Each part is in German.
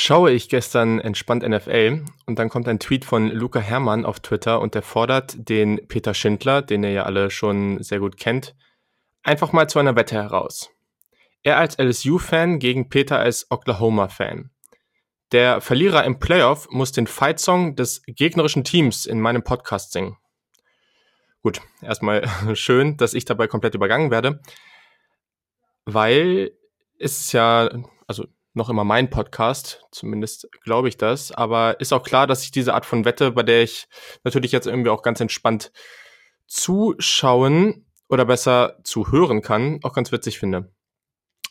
schaue ich gestern entspannt NFL und dann kommt ein Tweet von Luca Herrmann auf Twitter und der fordert den Peter Schindler, den ihr ja alle schon sehr gut kennt, einfach mal zu einer Wette heraus. Er als LSU-Fan gegen Peter als Oklahoma-Fan. Der Verlierer im Playoff muss den Fight-Song des gegnerischen Teams in meinem Podcast singen. Gut, erstmal schön, dass ich dabei komplett übergangen werde, weil es ja, also noch immer mein Podcast, zumindest glaube ich das, aber ist auch klar, dass ich diese Art von Wette, bei der ich natürlich jetzt irgendwie auch ganz entspannt zuschauen oder besser zuhören kann, auch ganz witzig finde.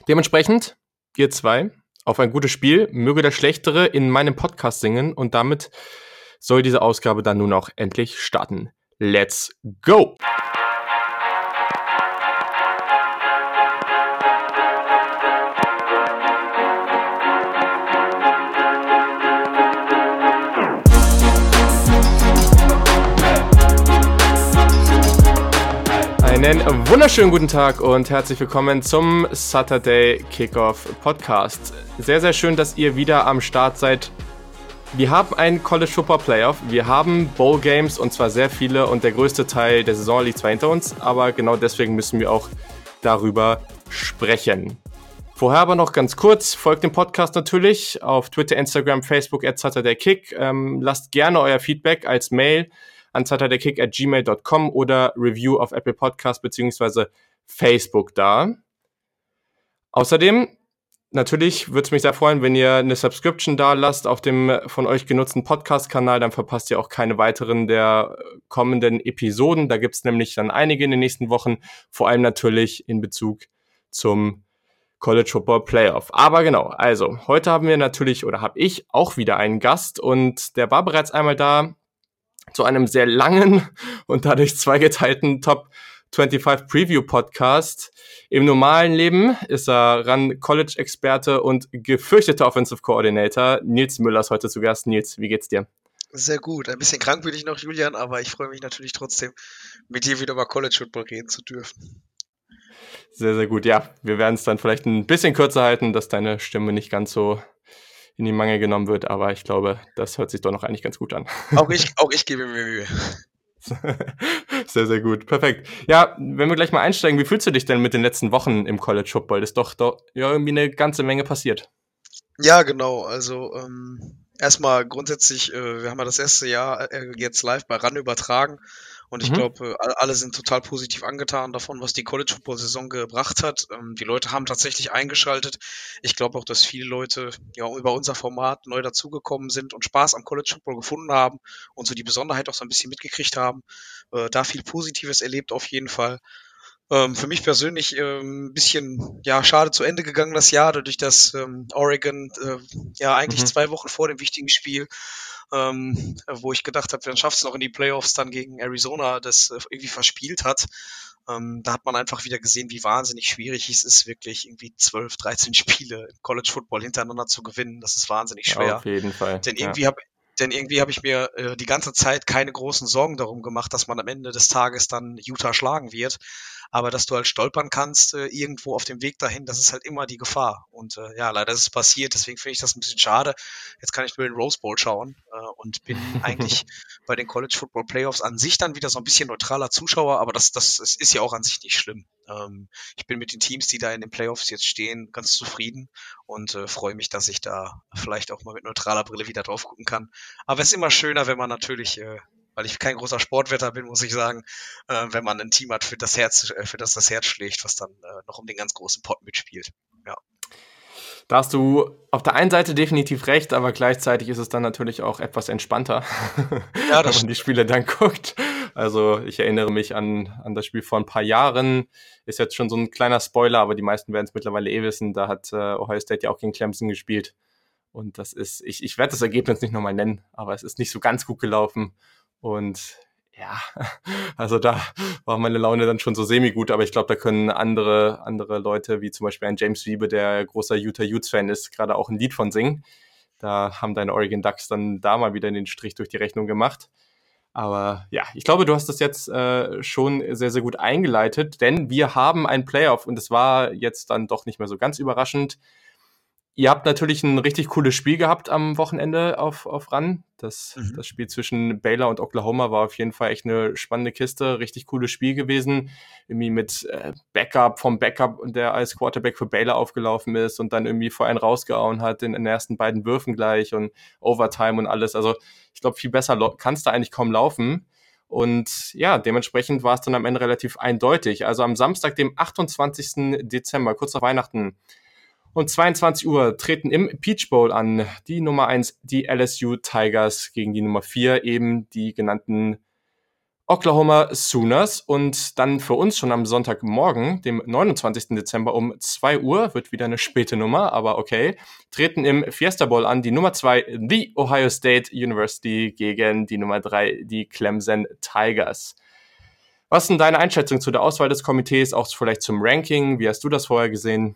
Dementsprechend, ihr zwei, auf ein gutes Spiel, möge der Schlechtere in meinem Podcast singen und damit soll diese Ausgabe dann nun auch endlich starten. Let's go! Einen wunderschönen guten Tag und herzlich willkommen zum Saturday Kickoff Podcast. Sehr, sehr schön, dass ihr wieder am Start seid. Wir haben ein College Football Playoff, wir haben Bowl Games und zwar sehr viele und der größte Teil der Saison liegt zwar hinter uns, aber genau deswegen müssen wir auch darüber sprechen. Vorher aber noch ganz kurz, folgt dem Podcast natürlich auf Twitter, Instagram, Facebook at Saturday Kick. Ähm, lasst gerne euer Feedback als Mail an saturdaykick at gmail.com oder Review auf Apple Podcast beziehungsweise Facebook da. Außerdem, natürlich würde es mich sehr freuen, wenn ihr eine Subscription da lasst auf dem von euch genutzten Podcast-Kanal, dann verpasst ihr auch keine weiteren der kommenden Episoden. Da gibt es nämlich dann einige in den nächsten Wochen, vor allem natürlich in Bezug zum College Football Playoff. Aber genau, also heute haben wir natürlich oder habe ich auch wieder einen Gast und der war bereits einmal da zu einem sehr langen und dadurch zweigeteilten Top 25 Preview Podcast. Im normalen Leben ist er Run College Experte und gefürchteter Offensive Coordinator. Nils Müller ist heute zu Gast. Nils, wie geht's dir? Sehr gut. Ein bisschen krank bin ich noch, Julian, aber ich freue mich natürlich trotzdem, mit dir wieder über College Football reden zu dürfen. Sehr, sehr gut. Ja, wir werden es dann vielleicht ein bisschen kürzer halten, dass deine Stimme nicht ganz so in die Mangel genommen wird, aber ich glaube, das hört sich doch noch eigentlich ganz gut an. Auch ich, auch ich gebe mir Mühe. Sehr, sehr gut. Perfekt. Ja, wenn wir gleich mal einsteigen, wie fühlst du dich denn mit den letzten Wochen im College Football? Ist doch, doch ja, irgendwie eine ganze Menge passiert. Ja, genau. Also ähm, erstmal grundsätzlich, äh, wir haben ja das erste Jahr äh, jetzt live bei RAN übertragen und ich mhm. glaube, äh, alle sind total positiv angetan davon, was die College Football Saison gebracht hat. Ähm, die Leute haben tatsächlich eingeschaltet. Ich glaube auch, dass viele Leute ja über unser Format neu dazugekommen sind und Spaß am College Football gefunden haben und so die Besonderheit auch so ein bisschen mitgekriegt haben. Äh, da viel Positives erlebt auf jeden Fall. Ähm, für mich persönlich ähm, ein bisschen ja schade zu Ende gegangen das Jahr, dadurch dass ähm, Oregon äh, ja eigentlich mhm. zwei Wochen vor dem wichtigen Spiel ähm, wo ich gedacht habe, dann schafft es noch in die Playoffs dann gegen Arizona, das äh, irgendwie verspielt hat. Ähm, da hat man einfach wieder gesehen, wie wahnsinnig schwierig es ist, wirklich irgendwie 12, 13 Spiele im College Football hintereinander zu gewinnen. Das ist wahnsinnig schwer. Ja, auf jeden Fall. Denn irgendwie ja. habe denn irgendwie habe ich mir äh, die ganze Zeit keine großen Sorgen darum gemacht, dass man am Ende des Tages dann Utah schlagen wird. Aber dass du halt stolpern kannst äh, irgendwo auf dem Weg dahin, das ist halt immer die Gefahr. Und äh, ja, leider ist es passiert, deswegen finde ich das ein bisschen schade. Jetzt kann ich nur den Rose Bowl schauen äh, und bin eigentlich bei den College Football Playoffs an sich dann wieder so ein bisschen neutraler Zuschauer, aber das, das, das ist ja auch an sich nicht schlimm. Ähm, ich bin mit den Teams, die da in den Playoffs jetzt stehen, ganz zufrieden und äh, freue mich, dass ich da vielleicht auch mal mit neutraler Brille wieder drauf gucken kann. Aber es ist immer schöner, wenn man natürlich äh, weil ich kein großer Sportwetter bin, muss ich sagen, äh, wenn man ein Team hat, für das Herz, äh, für das das Herz schlägt, was dann äh, noch um den ganz großen Pot mitspielt. Ja. Da hast du auf der einen Seite definitiv recht, aber gleichzeitig ist es dann natürlich auch etwas entspannter, ja, wenn man die Spiele dann guckt. Also ich erinnere mich an, an das Spiel vor ein paar Jahren. Ist jetzt schon so ein kleiner Spoiler, aber die meisten werden es mittlerweile eh wissen. Da hat äh, Ohio State ja auch gegen Clemson gespielt. Und das ist, ich, ich werde das Ergebnis nicht nochmal nennen, aber es ist nicht so ganz gut gelaufen. Und ja, also da war meine Laune dann schon so semi-gut, aber ich glaube, da können andere, andere Leute, wie zum Beispiel ein James Wiebe, der großer Utah Utes-Fan ist, gerade auch ein Lied von singen. Da haben deine Oregon Ducks dann da mal wieder den Strich durch die Rechnung gemacht. Aber ja, ich glaube, du hast das jetzt äh, schon sehr, sehr gut eingeleitet, denn wir haben ein Playoff und es war jetzt dann doch nicht mehr so ganz überraschend. Ihr habt natürlich ein richtig cooles Spiel gehabt am Wochenende auf, auf Run. Das, mhm. das Spiel zwischen Baylor und Oklahoma war auf jeden Fall echt eine spannende Kiste. Richtig cooles Spiel gewesen. Irgendwie mit äh, Backup vom Backup, der als Quarterback für Baylor aufgelaufen ist und dann irgendwie vor einen rausgehauen hat in, in den ersten beiden Würfen gleich und Overtime und alles. Also ich glaube, viel besser kannst du eigentlich kaum laufen. Und ja, dementsprechend war es dann am Ende relativ eindeutig. Also am Samstag, dem 28. Dezember, kurz nach Weihnachten, und 22 Uhr treten im Peach Bowl an die Nummer 1, die LSU Tigers gegen die Nummer 4, eben die genannten Oklahoma Sooners. Und dann für uns schon am Sonntagmorgen, dem 29. Dezember um 2 Uhr, wird wieder eine späte Nummer, aber okay, treten im Fiesta Bowl an die Nummer 2, die Ohio State University gegen die Nummer 3, die Clemson Tigers. Was denn deine Einschätzung zu der Auswahl des Komitees, auch vielleicht zum Ranking? Wie hast du das vorher gesehen?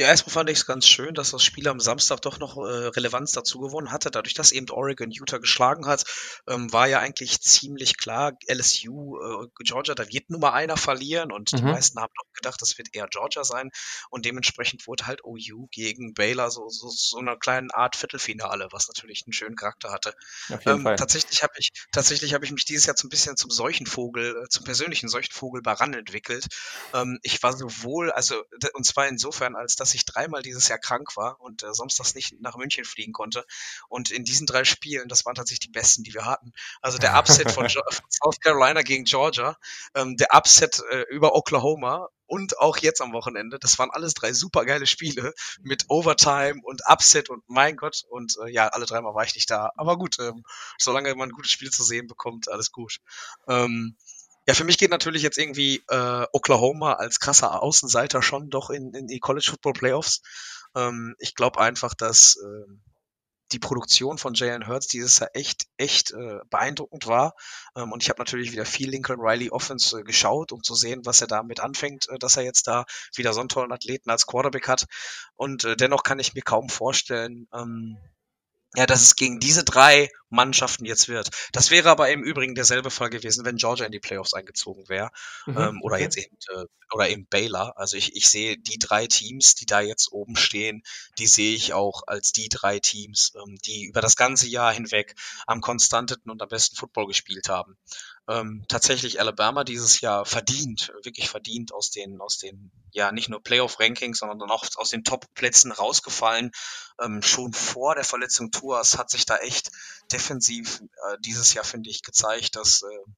Ja, erstmal fand ich es ganz schön, dass das Spiel am Samstag doch noch äh, Relevanz dazu gewonnen hatte. Dadurch, dass eben Oregon Utah geschlagen hat, ähm, war ja eigentlich ziemlich klar, LSU, äh, Georgia, da wird nur mal einer verlieren und mhm. die meisten haben doch gedacht, das wird eher Georgia sein und dementsprechend wurde halt OU gegen Baylor so, so, so eine kleine Art Viertelfinale, was natürlich einen schönen Charakter hatte. Ähm, tatsächlich habe ich, tatsächlich habe ich mich dieses Jahr so ein bisschen zum Seuchenvogel, äh, zum persönlichen Seuchenvogel bei RAN entwickelt. Ähm, ich war sowohl, also, und zwar insofern, als dass dass ich dreimal dieses Jahr krank war und äh, sonst das nicht nach München fliegen konnte. Und in diesen drei Spielen, das waren tatsächlich die besten, die wir hatten. Also der Upset von, von South Carolina gegen Georgia, ähm, der Upset äh, über Oklahoma und auch jetzt am Wochenende. Das waren alles drei super geile Spiele mit Overtime und Upset und mein Gott. Und äh, ja, alle dreimal war ich nicht da. Aber gut, ähm, solange man ein gutes Spiel zu sehen bekommt, alles gut. Ähm, ja, für mich geht natürlich jetzt irgendwie äh, Oklahoma als krasser Außenseiter schon doch in, in die College Football Playoffs. Ähm, ich glaube einfach, dass äh, die Produktion von Jalen Hurts dieses Jahr echt, echt äh, beeindruckend war. Ähm, und ich habe natürlich wieder viel Lincoln Riley Offense äh, geschaut, um zu sehen, was er damit anfängt, äh, dass er jetzt da wieder so einen tollen Athleten als Quarterback hat. Und äh, dennoch kann ich mir kaum vorstellen, ähm, ja, dass es gegen diese drei Mannschaften jetzt wird. Das wäre aber im Übrigen derselbe Fall gewesen, wenn Georgia in die Playoffs eingezogen wäre. Mhm, ähm, oder okay. jetzt eben, äh, oder eben Baylor. Also ich, ich sehe die drei Teams, die da jetzt oben stehen, die sehe ich auch als die drei Teams, ähm, die über das ganze Jahr hinweg am konstanteten und am besten Football gespielt haben ähm, tatsächlich Alabama dieses Jahr verdient, wirklich verdient aus den, aus den, ja, nicht nur Playoff-Rankings, sondern dann auch aus den Top-Plätzen rausgefallen. Ähm, schon vor der Verletzung Tours hat sich da echt defensiv äh, dieses Jahr, finde ich, gezeigt, dass äh,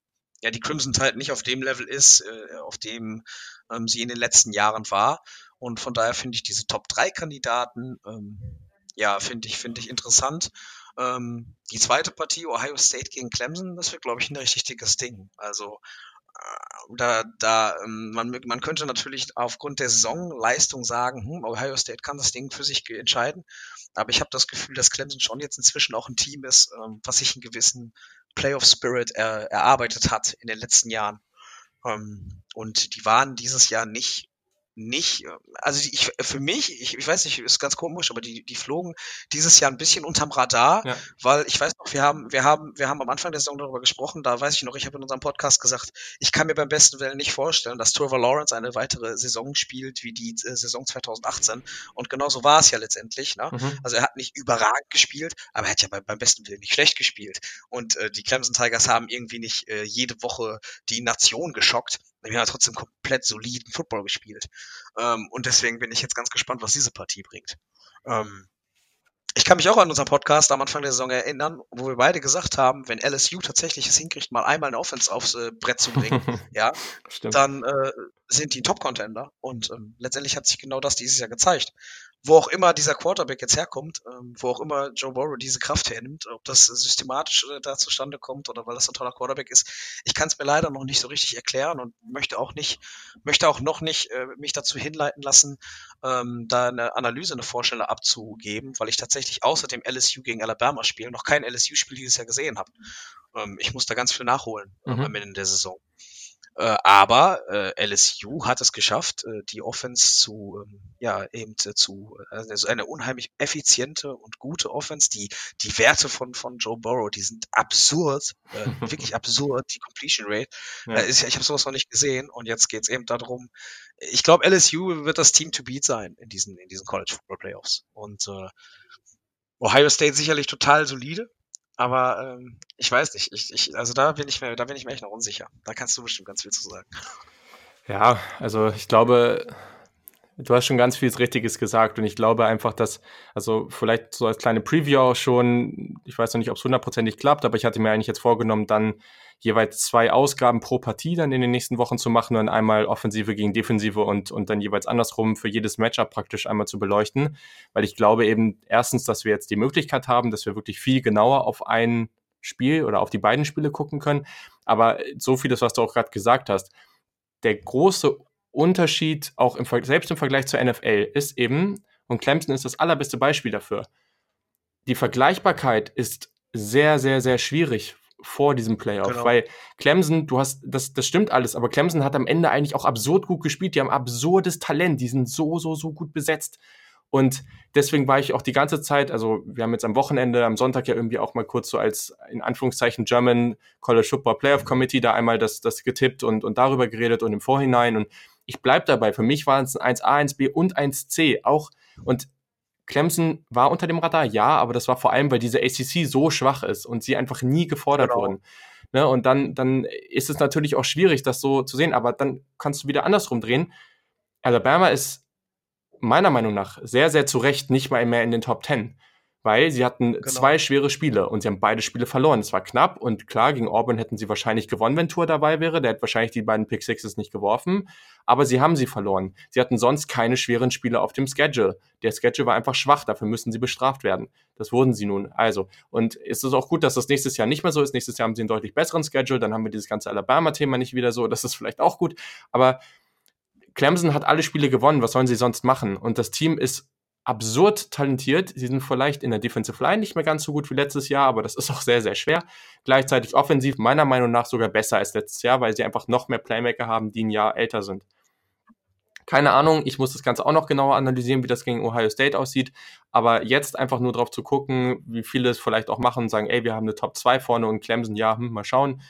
ja die Crimson Tide nicht auf dem Level ist, äh, auf dem ähm, sie in den letzten Jahren war. Und von daher finde ich diese Top-3-Kandidaten, ähm, ja, finde ich, finde ich interessant. Ähm, die zweite Partie, Ohio State gegen Clemson, das wird, glaube ich, ein richtig dickes Ding. Also äh, da, ähm, man, man könnte natürlich aufgrund der Saisonleistung sagen, hm, Ohio State kann das Ding für sich entscheiden. Aber ich habe das Gefühl, dass Clemson schon jetzt inzwischen auch ein Team ist, ähm, was sich einen gewissen Playoff Spirit er, erarbeitet hat in den letzten Jahren. Ähm, und die waren dieses Jahr nicht nicht, also ich, für mich, ich, ich weiß nicht, ist ganz komisch, aber die, die flogen dieses Jahr ein bisschen unterm Radar, ja. weil ich weiß noch, wir haben, wir haben, wir haben am Anfang der Saison darüber gesprochen, da weiß ich noch, ich habe in unserem Podcast gesagt, ich kann mir beim besten Willen nicht vorstellen, dass Trevor Lawrence eine weitere Saison spielt wie die äh, Saison 2018 und genauso war es ja letztendlich, ne? Mhm. Also er hat nicht überragend gespielt, aber er hat ja bei, beim besten Willen nicht schlecht gespielt und äh, die Clemson Tigers haben irgendwie nicht äh, jede Woche die Nation geschockt, wir haben trotzdem komplett soliden Football gespielt. Ähm, und deswegen bin ich jetzt ganz gespannt, was diese Partie bringt. Ähm, ich kann mich auch an unseren Podcast am Anfang der Saison erinnern, wo wir beide gesagt haben, wenn LSU tatsächlich es hinkriegt, mal einmal eine Offense aufs äh, Brett zu bringen, ja, dann äh, sind die Top-Contender. Und ähm, letztendlich hat sich genau das dieses Jahr gezeigt wo auch immer dieser Quarterback jetzt herkommt, ähm, wo auch immer Joe Burrow diese Kraft hernimmt, ob das systematisch äh, da zustande kommt oder weil das ein toller Quarterback ist, ich kann es mir leider noch nicht so richtig erklären und möchte auch nicht, möchte auch noch nicht äh, mich dazu hinleiten lassen, ähm, da eine Analyse, eine Vorstellung abzugeben, weil ich tatsächlich außer dem LSU gegen Alabama Spiel noch kein LSU-Spiel dieses Jahr gesehen habe. Ähm, ich muss da ganz viel nachholen mhm. am Ende der Saison. Äh, aber äh, LSU hat es geschafft, äh, die Offense zu, ähm, ja, eben äh, zu, also eine unheimlich effiziente und gute Offense. Die, die Werte von, von Joe Burrow, die sind absurd, äh, wirklich absurd, die Completion Rate. Ja. Äh, ist, ich habe sowas noch nicht gesehen und jetzt geht's eben darum, ich glaube, LSU wird das Team to beat sein in diesen, in diesen College Football Playoffs. Und äh, Ohio State sicherlich total solide, aber ähm, ich weiß nicht. Ich, ich, also da bin ich mir, da bin ich mir echt noch unsicher. Da kannst du bestimmt ganz viel zu sagen. Ja, also ich glaube, du hast schon ganz viel Richtiges gesagt und ich glaube einfach, dass, also vielleicht so als kleine Preview auch schon, ich weiß noch nicht, ob es hundertprozentig klappt, aber ich hatte mir eigentlich jetzt vorgenommen, dann jeweils zwei Ausgaben pro Partie dann in den nächsten Wochen zu machen und einmal Offensive gegen Defensive und, und dann jeweils andersrum für jedes Matchup praktisch einmal zu beleuchten, weil ich glaube eben erstens, dass wir jetzt die Möglichkeit haben, dass wir wirklich viel genauer auf ein Spiel oder auf die beiden Spiele gucken können, aber so vieles, was du auch gerade gesagt hast, der große Unterschied auch im, selbst im Vergleich zur NFL ist eben, und Clemson ist das allerbeste Beispiel dafür, die Vergleichbarkeit ist sehr, sehr, sehr schwierig vor diesem Playoff, genau. weil Clemson, du hast, das, das stimmt alles, aber Clemson hat am Ende eigentlich auch absurd gut gespielt, die haben absurdes Talent, die sind so, so, so gut besetzt. Und deswegen war ich auch die ganze Zeit, also wir haben jetzt am Wochenende, am Sonntag ja irgendwie auch mal kurz so als in Anführungszeichen German College Football Playoff Committee da einmal das, das getippt und, und darüber geredet und im Vorhinein. Und ich bleib dabei. Für mich waren es ein 1A, 1B und 1C auch. Und Clemson war unter dem Radar, ja, aber das war vor allem, weil diese ACC so schwach ist und sie einfach nie gefordert genau. wurden. Ne, und dann, dann ist es natürlich auch schwierig, das so zu sehen, aber dann kannst du wieder andersrum drehen. Alabama ist meiner Meinung nach sehr, sehr zu Recht nicht mal mehr in den Top 10 weil sie hatten genau. zwei schwere Spiele und sie haben beide Spiele verloren. Es war knapp und klar, gegen Auburn hätten sie wahrscheinlich gewonnen, wenn Tour dabei wäre. Der hätte wahrscheinlich die beiden Pick Sixes nicht geworfen, aber sie haben sie verloren. Sie hatten sonst keine schweren Spiele auf dem Schedule. Der Schedule war einfach schwach, dafür müssen sie bestraft werden. Das wurden sie nun. Also, und ist es auch gut, dass das nächstes Jahr nicht mehr so ist. Nächstes Jahr haben sie einen deutlich besseren Schedule, dann haben wir dieses ganze Alabama-Thema nicht wieder so. Das ist vielleicht auch gut, aber Clemson hat alle Spiele gewonnen. Was sollen sie sonst machen? Und das Team ist absurd talentiert. Sie sind vielleicht in der Defensive Line nicht mehr ganz so gut wie letztes Jahr, aber das ist auch sehr, sehr schwer. Gleichzeitig offensiv meiner Meinung nach sogar besser als letztes Jahr, weil sie einfach noch mehr Playmaker haben, die ein Jahr älter sind. Keine Ahnung, ich muss das Ganze auch noch genauer analysieren, wie das gegen Ohio State aussieht. Aber jetzt einfach nur drauf zu gucken, wie viele es vielleicht auch machen und sagen, ey, wir haben eine Top 2 vorne und Clemson, ja, hm, mal schauen,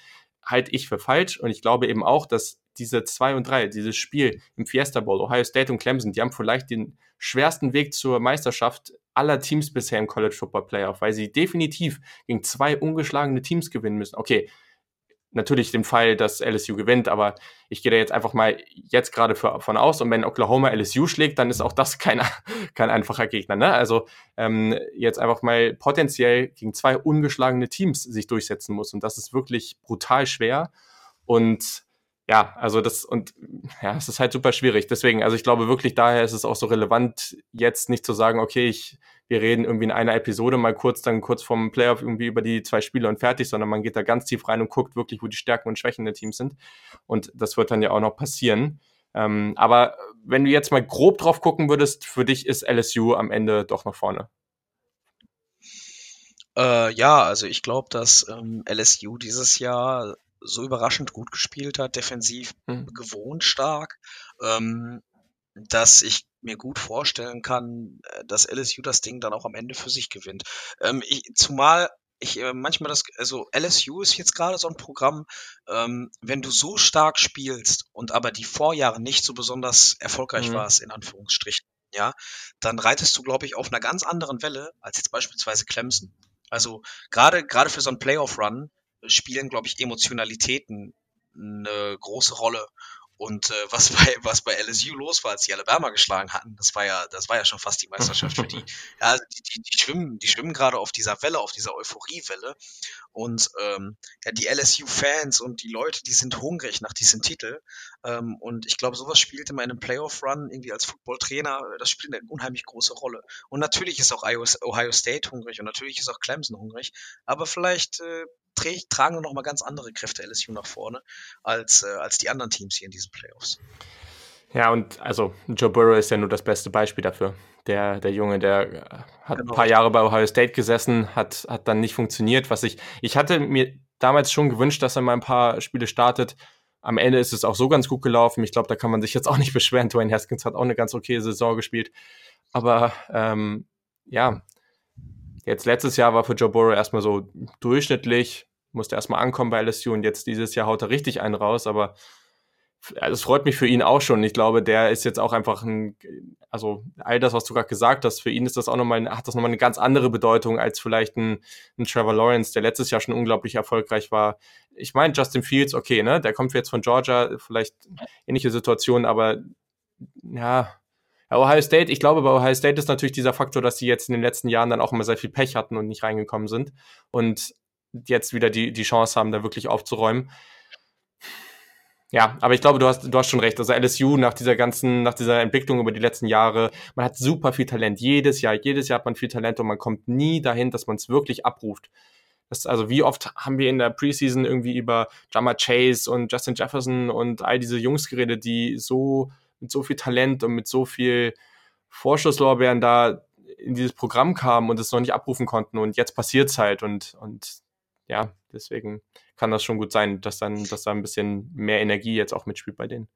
halte ich für falsch. Und ich glaube eben auch, dass diese 2 und 3, dieses Spiel im Fiesta Bowl, Ohio State und Clemson, die haben vielleicht den schwersten Weg zur Meisterschaft aller Teams bisher im College Football Playoff, weil sie definitiv gegen zwei ungeschlagene Teams gewinnen müssen. Okay, natürlich den Fall, dass LSU gewinnt, aber ich gehe da jetzt einfach mal jetzt gerade von aus und wenn Oklahoma LSU schlägt, dann ist auch das kein, kein einfacher Gegner. Ne? Also ähm, jetzt einfach mal potenziell gegen zwei ungeschlagene Teams sich durchsetzen muss und das ist wirklich brutal schwer und ja, also das und ja, es ist halt super schwierig. Deswegen, also ich glaube wirklich, daher ist es auch so relevant, jetzt nicht zu sagen, okay, ich, wir reden irgendwie in einer Episode mal kurz, dann kurz vom Playoff irgendwie über die zwei Spiele und fertig, sondern man geht da ganz tief rein und guckt wirklich, wo die Stärken und Schwächen der Teams sind. Und das wird dann ja auch noch passieren. Ähm, aber wenn du jetzt mal grob drauf gucken würdest, für dich ist LSU am Ende doch noch vorne. Äh, ja, also ich glaube, dass ähm, LSU dieses Jahr so überraschend gut gespielt hat, defensiv mhm. gewohnt stark, ähm, dass ich mir gut vorstellen kann, äh, dass LSU das Ding dann auch am Ende für sich gewinnt. Ähm, ich, zumal ich äh, manchmal das, also LSU ist jetzt gerade so ein Programm, ähm, wenn du so stark spielst und aber die Vorjahre nicht so besonders erfolgreich mhm. warst, in Anführungsstrichen, ja, dann reitest du, glaube ich, auf einer ganz anderen Welle als jetzt beispielsweise Clemson. Also gerade gerade für so einen Playoff-Run spielen, glaube ich, Emotionalitäten eine große Rolle. Und äh, was bei was bei LSU los war, als die Alabama geschlagen hatten, das war ja das war ja schon fast die Meisterschaft für die. Ja, also die, die, die schwimmen die schwimmen gerade auf dieser Welle, auf dieser Euphoriewelle. Und ähm, ja, die LSU-Fans und die Leute, die sind hungrig nach diesem Titel. Ähm, und ich glaube, sowas spielt in einem Playoff-Run irgendwie als Football-Trainer, das spielt eine unheimlich große Rolle. Und natürlich ist auch Ohio State hungrig und natürlich ist auch Clemson hungrig. Aber vielleicht äh, tragen noch mal ganz andere Kräfte LSU nach vorne als, äh, als die anderen Teams hier in diesen Playoffs. Ja, und also Joe Burrow ist ja nur das beste Beispiel dafür. Der, der Junge, der äh, hat genau. ein paar Jahre bei Ohio State gesessen, hat, hat dann nicht funktioniert. Was ich, ich hatte mir damals schon gewünscht, dass er mal ein paar Spiele startet, am Ende ist es auch so ganz gut gelaufen. Ich glaube, da kann man sich jetzt auch nicht beschweren. Dwayne Haskins hat auch eine ganz okay Saison gespielt. Aber ähm, ja, jetzt letztes Jahr war für Joe Burrow erstmal so durchschnittlich, musste erstmal ankommen bei LSU und jetzt dieses Jahr haut er richtig einen raus, aber es freut mich für ihn auch schon. Ich glaube, der ist jetzt auch einfach ein, also all das, was du gerade gesagt hast, für ihn ist das auch nochmal, hat das nochmal eine ganz andere Bedeutung als vielleicht ein, ein Trevor Lawrence, der letztes Jahr schon unglaublich erfolgreich war. Ich meine, Justin Fields, okay, ne, der kommt jetzt von Georgia, vielleicht ähnliche Situation, aber ja, Ohio State, ich glaube, bei Ohio State ist natürlich dieser Faktor, dass sie jetzt in den letzten Jahren dann auch immer sehr viel Pech hatten und nicht reingekommen sind und jetzt wieder die, die Chance haben, da wirklich aufzuräumen. Ja, aber ich glaube, du hast, du hast schon recht. Also LSU nach dieser ganzen, nach dieser Entwicklung über die letzten Jahre, man hat super viel Talent. Jedes Jahr, jedes Jahr hat man viel Talent und man kommt nie dahin, dass man es wirklich abruft. Das, also wie oft haben wir in der Preseason irgendwie über Jama Chase und Justin Jefferson und all diese Jungs geredet, die so mit so viel Talent und mit so viel Vorschusslorbeeren da in dieses Programm kamen und es noch nicht abrufen konnten und jetzt passiert's halt und, und ja, deswegen kann das schon gut sein, dass dann, dass da ein bisschen mehr Energie jetzt auch mitspielt bei denen.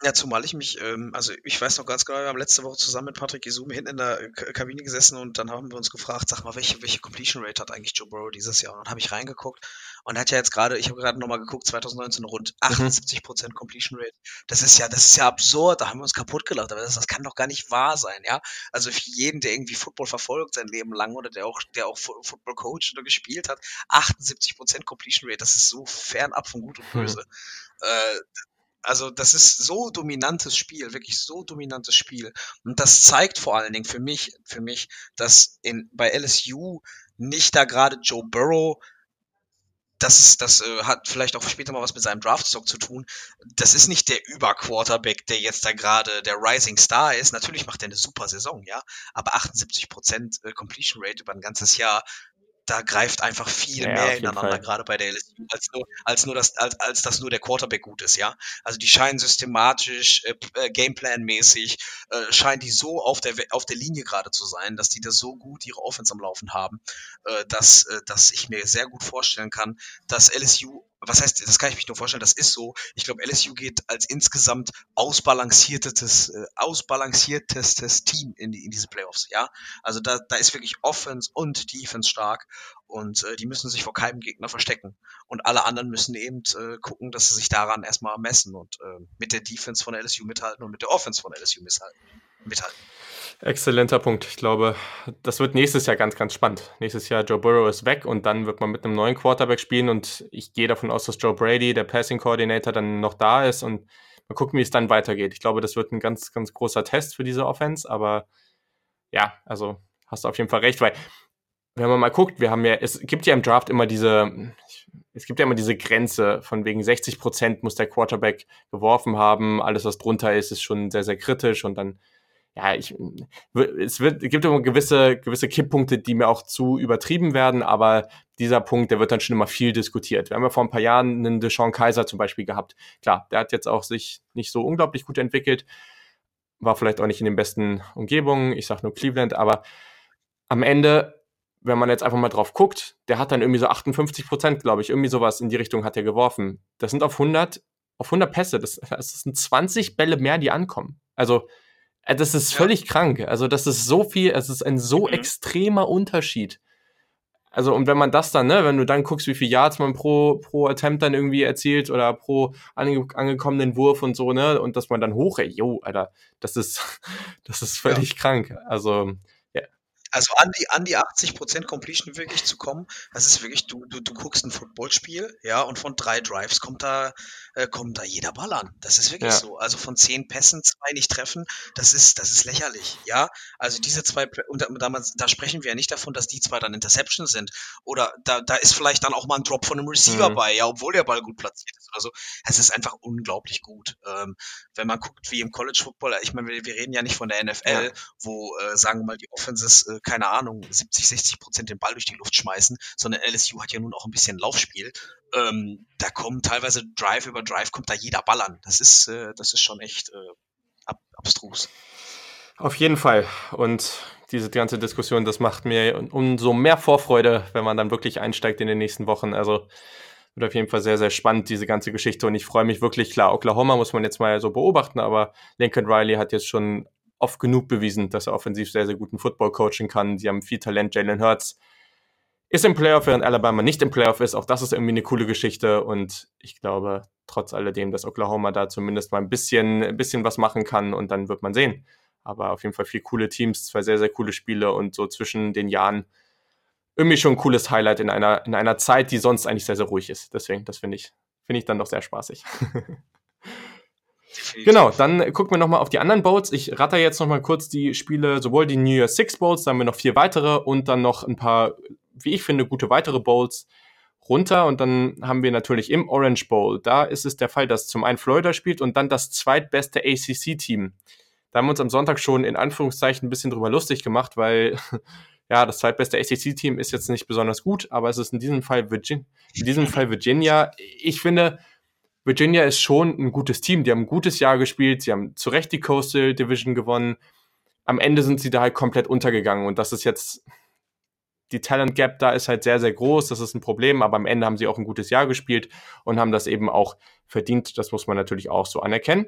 Ja, zumal ich mich, ähm, also ich weiß noch ganz genau, wir haben letzte Woche zusammen mit Patrick Isum hinten in der K Kabine gesessen und dann haben wir uns gefragt, sag mal, welche, welche Completion Rate hat eigentlich Joe Burrow dieses Jahr? Und dann habe ich reingeguckt und er hat ja jetzt gerade, ich habe gerade nochmal geguckt, 2019 rund 78% mhm. Completion Rate. Das ist ja, das ist ja absurd, da haben wir uns kaputt gelacht, aber das, das kann doch gar nicht wahr sein, ja? Also für jeden, der irgendwie Football verfolgt sein Leben lang oder der auch, der auch Football Coach oder gespielt hat, 78% Completion Rate, das ist so fernab von Gut und Böse. Mhm. Äh, also das ist so dominantes Spiel, wirklich so dominantes Spiel. Und das zeigt vor allen Dingen für mich, für mich, dass in, bei LSU nicht da gerade Joe Burrow das, das äh, hat vielleicht auch später mal was mit seinem Draftstock zu tun. Das ist nicht der Überquarterback, der jetzt da gerade der Rising Star ist. Natürlich macht er eine super Saison, ja. Aber 78% äh, Completion Rate über ein ganzes Jahr, da greift einfach viel ja, mehr ineinander, gerade bei der LSU, als nur, als nur das, als, als dass nur der Quarterback gut ist, ja. Also die scheinen systematisch, äh, äh, Gameplan-mäßig, äh, scheinen die so auf der auf der Linie gerade zu sein, dass die da so gut ihre Offense am Laufen haben, äh, dass, äh, dass ich mir sehr gut vorstellen kann, dass LSU was heißt, das kann ich mich nur vorstellen, das ist so. Ich glaube, LSU geht als insgesamt ausbalanciertes, äh, ausbalanciertestes Team in, die, in diese Playoffs, ja. Also da, da ist wirklich Offense und Defense stark und äh, die müssen sich vor keinem Gegner verstecken. Und alle anderen müssen eben äh, gucken, dass sie sich daran erstmal messen und äh, mit der Defense von LSU mithalten und mit der Offense von LSU mithalten. Exzellenter Punkt. Ich glaube, das wird nächstes Jahr ganz, ganz spannend. Nächstes Jahr Joe Burrow ist weg und dann wird man mit einem neuen Quarterback spielen und ich gehe davon aus, dass Joe Brady, der Passing Coordinator, dann noch da ist und mal gucken, wie es dann weitergeht. Ich glaube, das wird ein ganz, ganz großer Test für diese Offense, aber ja, also hast du auf jeden Fall recht, weil wenn man mal guckt, wir haben ja, es gibt ja im Draft immer diese, es gibt ja immer diese Grenze von wegen 60 Prozent muss der Quarterback geworfen haben, alles was drunter ist, ist schon sehr, sehr kritisch und dann ja, ich, es wird, gibt immer gewisse, gewisse Kipppunkte, die mir auch zu übertrieben werden, aber dieser Punkt, der wird dann schon immer viel diskutiert. Wir haben ja vor ein paar Jahren einen Deshaun Kaiser zum Beispiel gehabt. Klar, der hat jetzt auch sich nicht so unglaublich gut entwickelt, war vielleicht auch nicht in den besten Umgebungen, ich sag nur Cleveland, aber am Ende, wenn man jetzt einfach mal drauf guckt, der hat dann irgendwie so 58 Prozent, glaube ich, irgendwie sowas in die Richtung hat er geworfen. Das sind auf 100, auf 100 Pässe, das, das sind 20 Bälle mehr, die ankommen. Also, das ist völlig ja. krank. Also, das ist so viel, es ist ein so mhm. extremer Unterschied. Also, und wenn man das dann, ne, wenn du dann guckst, wie viel Yards man pro, pro Attempt dann irgendwie erzielt oder pro ange angekommenen Wurf und so, ne, und dass man dann hoch, ey, yo, Alter, das ist, das ist völlig ja. krank. Also, also an die, an die 80% Completion wirklich zu kommen, das ist wirklich, du, du, du guckst ein Footballspiel, ja, und von drei Drives kommt da, äh, kommt da jeder Ball an. Das ist wirklich ja. so. Also von zehn Pässen zwei nicht treffen, das ist, das ist lächerlich, ja. Also diese zwei, und da, da sprechen wir ja nicht davon, dass die zwei dann Interception sind. Oder da, da ist vielleicht dann auch mal ein Drop von einem Receiver mhm. bei, ja, obwohl der Ball gut platziert ist oder so. Es ist einfach unglaublich gut. Ähm, wenn man guckt, wie im College Football, ich meine, wir, wir reden ja nicht von der NFL, ja. wo, äh, sagen wir mal, die Offenses äh, keine Ahnung, 70, 60 Prozent den Ball durch die Luft schmeißen, sondern LSU hat ja nun auch ein bisschen Laufspiel. Ähm, da kommen teilweise Drive über Drive, kommt da jeder Ball an. Das ist, äh, das ist schon echt äh, ab abstrus. Auf jeden Fall. Und diese ganze Diskussion, das macht mir umso mehr Vorfreude, wenn man dann wirklich einsteigt in den nächsten Wochen. Also wird auf jeden Fall sehr, sehr spannend, diese ganze Geschichte. Und ich freue mich wirklich, klar, Oklahoma muss man jetzt mal so beobachten, aber Lincoln Riley hat jetzt schon oft genug bewiesen, dass er offensiv sehr, sehr guten Football coachen kann. Sie haben viel Talent. Jalen Hurts ist im Playoff, während Alabama nicht im Playoff ist. Auch das ist irgendwie eine coole Geschichte. Und ich glaube trotz alledem, dass Oklahoma da zumindest mal ein bisschen, ein bisschen was machen kann und dann wird man sehen. Aber auf jeden Fall vier coole Teams, zwei sehr, sehr coole Spiele und so zwischen den Jahren irgendwie schon ein cooles Highlight in einer, in einer Zeit, die sonst eigentlich sehr, sehr ruhig ist. Deswegen, das finde ich, finde ich dann doch sehr spaßig. Genau, dann gucken wir nochmal auf die anderen Bowls. Ich ratter jetzt nochmal kurz die Spiele, sowohl die New Year Six Bowls, da haben wir noch vier weitere und dann noch ein paar, wie ich finde, gute weitere Bowls runter. Und dann haben wir natürlich im Orange Bowl, da ist es der Fall, dass zum einen Florida spielt und dann das zweitbeste ACC-Team. Da haben wir uns am Sonntag schon in Anführungszeichen ein bisschen drüber lustig gemacht, weil ja, das zweitbeste ACC-Team ist jetzt nicht besonders gut, aber es ist in diesem Fall Virginia. In diesem Fall Virginia. Ich finde, Virginia ist schon ein gutes Team. Die haben ein gutes Jahr gespielt. Sie haben zu Recht die Coastal Division gewonnen. Am Ende sind sie da halt komplett untergegangen. Und das ist jetzt, die Talent Gap da ist halt sehr, sehr groß. Das ist ein Problem. Aber am Ende haben sie auch ein gutes Jahr gespielt und haben das eben auch verdient. Das muss man natürlich auch so anerkennen.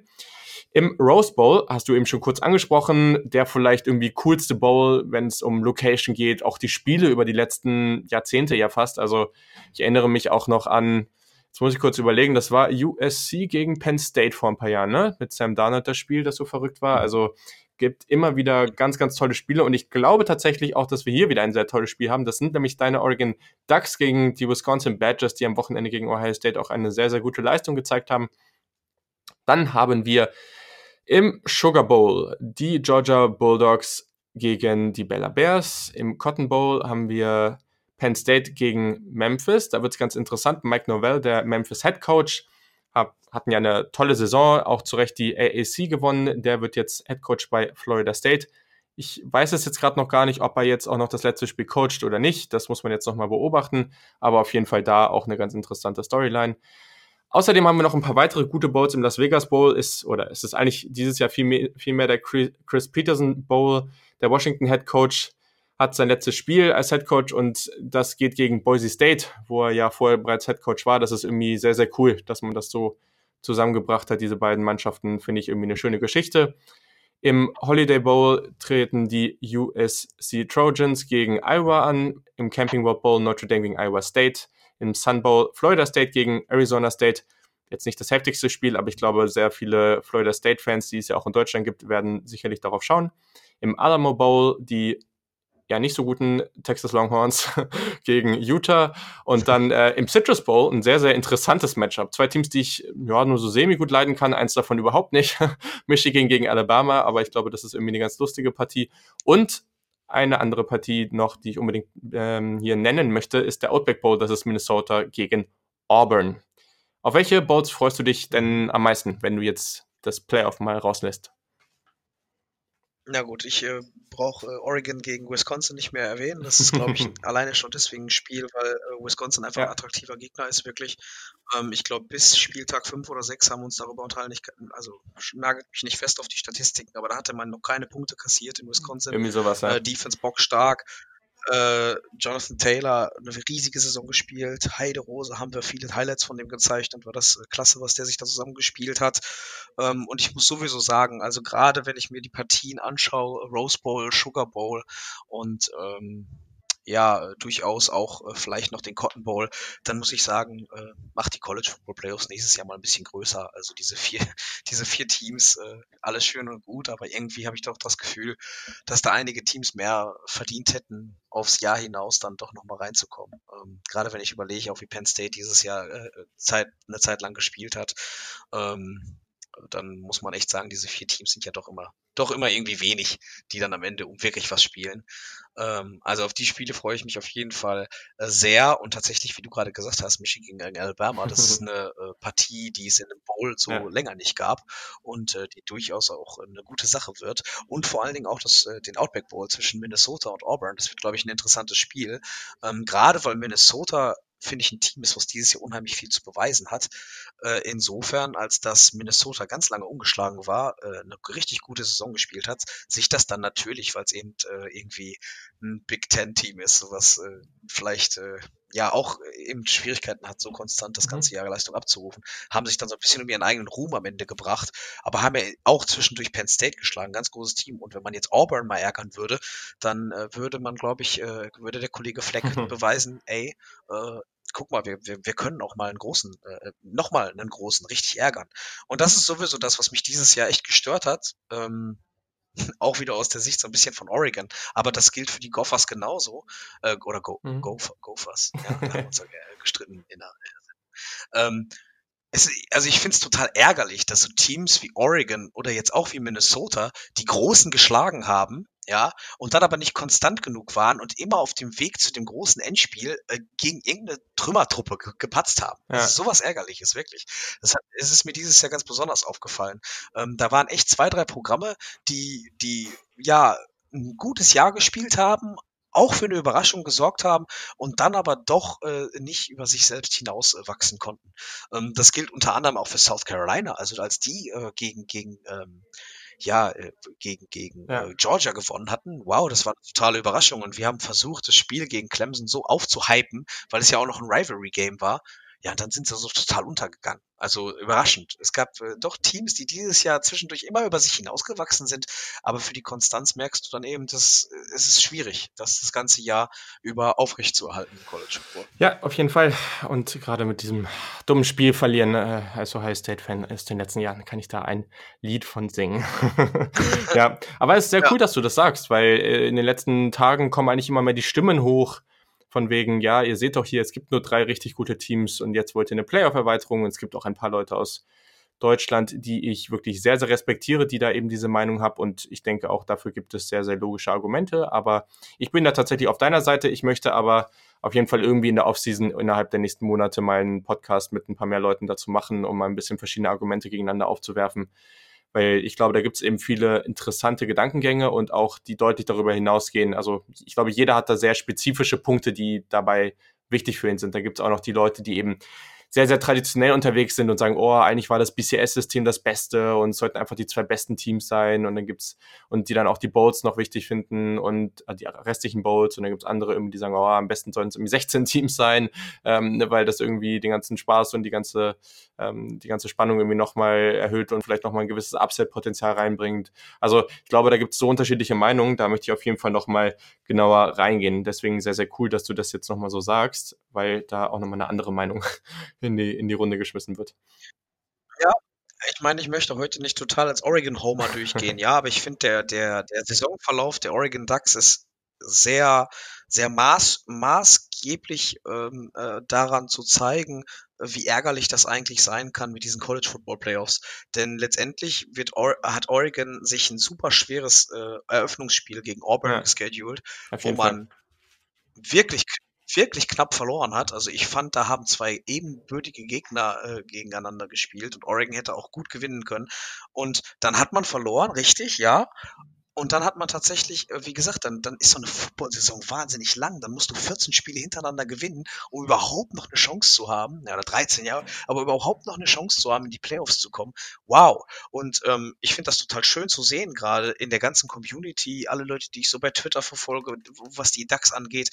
Im Rose Bowl hast du eben schon kurz angesprochen, der vielleicht irgendwie coolste Bowl, wenn es um Location geht, auch die Spiele über die letzten Jahrzehnte ja fast. Also ich erinnere mich auch noch an Jetzt muss ich kurz überlegen, das war USC gegen Penn State vor ein paar Jahren, ne? Mit Sam Darnold das Spiel, das so verrückt war. Also gibt immer wieder ganz, ganz tolle Spiele und ich glaube tatsächlich auch, dass wir hier wieder ein sehr tolles Spiel haben. Das sind nämlich deine Oregon Ducks gegen die Wisconsin Badgers, die am Wochenende gegen Ohio State auch eine sehr, sehr gute Leistung gezeigt haben. Dann haben wir im Sugar Bowl die Georgia Bulldogs gegen die Bella Bears. Im Cotton Bowl haben wir Penn State gegen Memphis. Da wird es ganz interessant. Mike Novell, der Memphis Head Coach, hat, hatten ja eine tolle Saison, auch zu Recht die AAC gewonnen. Der wird jetzt Head Coach bei Florida State. Ich weiß es jetzt gerade noch gar nicht, ob er jetzt auch noch das letzte Spiel coacht oder nicht. Das muss man jetzt nochmal beobachten. Aber auf jeden Fall da auch eine ganz interessante Storyline. Außerdem haben wir noch ein paar weitere gute Bowls im Las Vegas Bowl. Ist, oder es ist eigentlich dieses Jahr viel mehr, viel mehr der Chris Peterson Bowl. Der Washington Head Coach hat sein letztes Spiel als Head Coach und das geht gegen Boise State, wo er ja vorher bereits Head Coach war. Das ist irgendwie sehr, sehr cool, dass man das so zusammengebracht hat, diese beiden Mannschaften, finde ich irgendwie eine schöne Geschichte. Im Holiday Bowl treten die USC Trojans gegen Iowa an, im Camping World Bowl Notre Dame gegen Iowa State, im Sun Bowl Florida State gegen Arizona State. Jetzt nicht das heftigste Spiel, aber ich glaube, sehr viele Florida State-Fans, die es ja auch in Deutschland gibt, werden sicherlich darauf schauen. Im Alamo Bowl die ja nicht so guten Texas Longhorns gegen Utah und dann äh, im Citrus Bowl ein sehr, sehr interessantes Matchup. Zwei Teams, die ich ja nur so semi gut leiden kann, eins davon überhaupt nicht. Michigan gegen Alabama, aber ich glaube, das ist irgendwie eine ganz lustige Partie. Und eine andere Partie noch, die ich unbedingt ähm, hier nennen möchte, ist der Outback Bowl, das ist Minnesota gegen Auburn. Auf welche Bowls freust du dich denn am meisten, wenn du jetzt das Playoff mal rauslässt? Na gut, ich äh, brauche äh, Oregon gegen Wisconsin nicht mehr erwähnen. Das ist, glaube ich, alleine schon deswegen ein Spiel, weil äh, Wisconsin einfach ja. ein attraktiver Gegner ist, wirklich. Ähm, ich glaube, bis Spieltag 5 oder 6 haben wir uns darüber unterhalten. Ich, also nagelt mich nicht fest auf die Statistiken, aber da hatte man noch keine Punkte kassiert in Wisconsin. Irgendwie sowas, ja. Äh, Defense Bock stark. Äh, Jonathan Taylor eine riesige Saison gespielt. Heide Rose haben wir viele Highlights von dem gezeichnet. War das äh, klasse, was der sich da zusammengespielt hat. Ähm, und ich muss sowieso sagen, also gerade wenn ich mir die Partien anschaue, Rose Bowl, Sugar Bowl und ähm, ja durchaus auch äh, vielleicht noch den Cotton Bowl, dann muss ich sagen, äh, macht die College Football Playoffs nächstes Jahr mal ein bisschen größer. Also diese vier, diese vier Teams, äh, alles schön und gut, aber irgendwie habe ich doch das Gefühl, dass da einige Teams mehr verdient hätten, aufs Jahr hinaus dann doch nochmal reinzukommen. Ähm, Gerade wenn ich überlege, auch wie Penn State dieses Jahr äh, Zeit, eine Zeit lang gespielt hat. Ähm, dann muss man echt sagen, diese vier Teams sind ja doch immer, doch immer irgendwie wenig, die dann am Ende um wirklich was spielen. Ähm, also auf die Spiele freue ich mich auf jeden Fall äh, sehr und tatsächlich, wie du gerade gesagt hast, Michigan gegen Alabama, das ist eine äh, Partie, die es in einem Bowl so ja. länger nicht gab und äh, die durchaus auch eine gute Sache wird und vor allen Dingen auch das, äh, den Outback Bowl zwischen Minnesota und Auburn, das wird, glaube ich, ein interessantes Spiel, ähm, gerade weil Minnesota finde ich, ein Team ist, was dieses Jahr unheimlich viel zu beweisen hat. Äh, insofern, als dass Minnesota ganz lange umgeschlagen war, äh, eine richtig gute Saison gespielt hat, sich das dann natürlich, weil es eben äh, irgendwie ein Big Ten-Team ist, was äh, vielleicht äh, ja auch eben Schwierigkeiten hat, so konstant das mhm. ganze Jahr Leistung abzurufen, haben sich dann so ein bisschen um ihren eigenen Ruhm am Ende gebracht, aber haben ja auch zwischendurch Penn State geschlagen, ganz großes Team. Und wenn man jetzt Auburn mal ärgern würde, dann äh, würde man, glaube ich, äh, würde der Kollege Fleck beweisen, ey, äh, guck mal, wir, wir, wir können auch mal einen großen, äh, noch mal einen großen richtig ärgern. Und das ist sowieso das, was mich dieses Jahr echt gestört hat. Ähm, auch wieder aus der Sicht so ein bisschen von Oregon. Aber das gilt für die Gophers genauso. Äh, oder Go, mhm. Gopher, Gophers. Ja, da haben wir uns ja gestritten in der, ähm, es, also ich finde es total ärgerlich, dass so Teams wie Oregon oder jetzt auch wie Minnesota die Großen geschlagen haben ja, und dann aber nicht konstant genug waren und immer auf dem Weg zu dem großen Endspiel äh, gegen irgendeine Trümmertruppe ge gepatzt haben. Ja. Das ist sowas ärgerliches, wirklich. Das hat, es ist mir dieses Jahr ganz besonders aufgefallen. Ähm, da waren echt zwei, drei Programme, die, die, ja, ein gutes Jahr gespielt haben, auch für eine Überraschung gesorgt haben und dann aber doch äh, nicht über sich selbst hinaus äh, wachsen konnten. Ähm, das gilt unter anderem auch für South Carolina. Also als die äh, gegen, gegen ähm, ja, äh, gegen, gegen ja. Äh, Georgia gewonnen hatten. Wow, das war eine totale Überraschung. Und wir haben versucht, das Spiel gegen Clemson so aufzuhypen, weil es ja auch noch ein Rivalry-Game war. Ja, dann sind sie so total untergegangen. Also überraschend. Es gab äh, doch Teams, die dieses Jahr zwischendurch immer über sich hinausgewachsen sind, aber für die Konstanz merkst du dann eben, dass äh, es ist schwierig, das das ganze Jahr über aufrecht zu erhalten im College Football. Ja, auf jeden Fall. Und gerade mit diesem dummen Spiel verlieren, äh, als Ohio State-Fan ist in den letzten Jahren, kann ich da ein Lied von singen. ja, aber es ist sehr ja. cool, dass du das sagst, weil äh, in den letzten Tagen kommen eigentlich immer mehr die Stimmen hoch, von wegen, ja, ihr seht doch hier, es gibt nur drei richtig gute Teams und jetzt wollt ihr eine Playoff-Erweiterung und es gibt auch ein paar Leute aus Deutschland, die ich wirklich sehr, sehr respektiere, die da eben diese Meinung haben und ich denke auch dafür gibt es sehr, sehr logische Argumente, aber ich bin da tatsächlich auf deiner Seite, ich möchte aber auf jeden Fall irgendwie in der Offseason innerhalb der nächsten Monate mal einen Podcast mit ein paar mehr Leuten dazu machen, um mal ein bisschen verschiedene Argumente gegeneinander aufzuwerfen, weil ich glaube, da gibt es eben viele interessante Gedankengänge und auch die deutlich darüber hinausgehen. Also ich glaube, jeder hat da sehr spezifische Punkte, die dabei wichtig für ihn sind. Da gibt es auch noch die Leute, die eben sehr, sehr traditionell unterwegs sind und sagen, oh, eigentlich war das BCS-System das Beste und es sollten einfach die zwei besten Teams sein und dann gibt's, und die dann auch die Bowls noch wichtig finden und äh, die restlichen Bowls und dann gibt's andere irgendwie, die sagen, oh, am besten sollen es irgendwie 16 Teams sein, ähm, ne, weil das irgendwie den ganzen Spaß und die ganze, ähm, die ganze Spannung irgendwie nochmal erhöht und vielleicht nochmal ein gewisses Upset-Potenzial reinbringt. Also ich glaube, da gibt's so unterschiedliche Meinungen, da möchte ich auf jeden Fall nochmal genauer reingehen. Deswegen sehr, sehr cool, dass du das jetzt nochmal so sagst, weil da auch nochmal eine andere Meinung in die, in die Runde geschmissen wird. Ja, ich meine, ich möchte heute nicht total als Oregon Homer durchgehen, ja, aber ich finde, der, der, der Saisonverlauf der Oregon Ducks ist sehr, sehr maß, maßgeblich ähm, äh, daran zu zeigen, wie ärgerlich das eigentlich sein kann mit diesen College Football Playoffs. Denn letztendlich wird Or hat Oregon sich ein super schweres äh, Eröffnungsspiel gegen Auburn ja. gescheduled, wo man Fall. wirklich wirklich knapp verloren hat. Also ich fand, da haben zwei ebenbürtige Gegner äh, gegeneinander gespielt und Oregon hätte auch gut gewinnen können. Und dann hat man verloren, richtig, ja. Und dann hat man tatsächlich, äh, wie gesagt, dann, dann ist so eine Football-Saison wahnsinnig lang. Dann musst du 14 Spiele hintereinander gewinnen, um überhaupt noch eine Chance zu haben. Ja, oder 13 Jahre, aber überhaupt noch eine Chance zu haben, in die Playoffs zu kommen. Wow. Und ähm, ich finde das total schön zu sehen, gerade in der ganzen Community, alle Leute, die ich so bei Twitter verfolge, was die DAX angeht,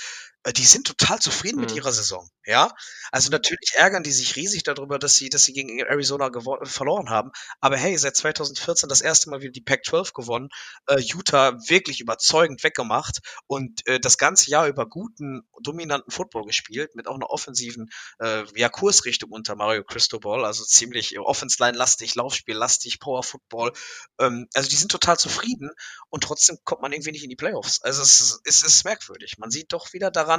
die sind total zufrieden mhm. mit ihrer Saison. Ja. Also natürlich ärgern die sich riesig darüber, dass sie, dass sie gegen Arizona verloren haben. Aber hey, seit 2014 das erste Mal wieder die Pac-12 gewonnen. Äh, Utah wirklich überzeugend weggemacht und äh, das ganze Jahr über guten, dominanten Football gespielt, mit auch einer offensiven äh, ja, Kursrichtung unter Mario Cristobal, also ziemlich Offense-Line-lastig, Laufspiel-lastig, Power-Football. Ähm, also die sind total zufrieden und trotzdem kommt man irgendwie nicht in die Playoffs. Also es, es, es ist merkwürdig. Man sieht doch wieder daran,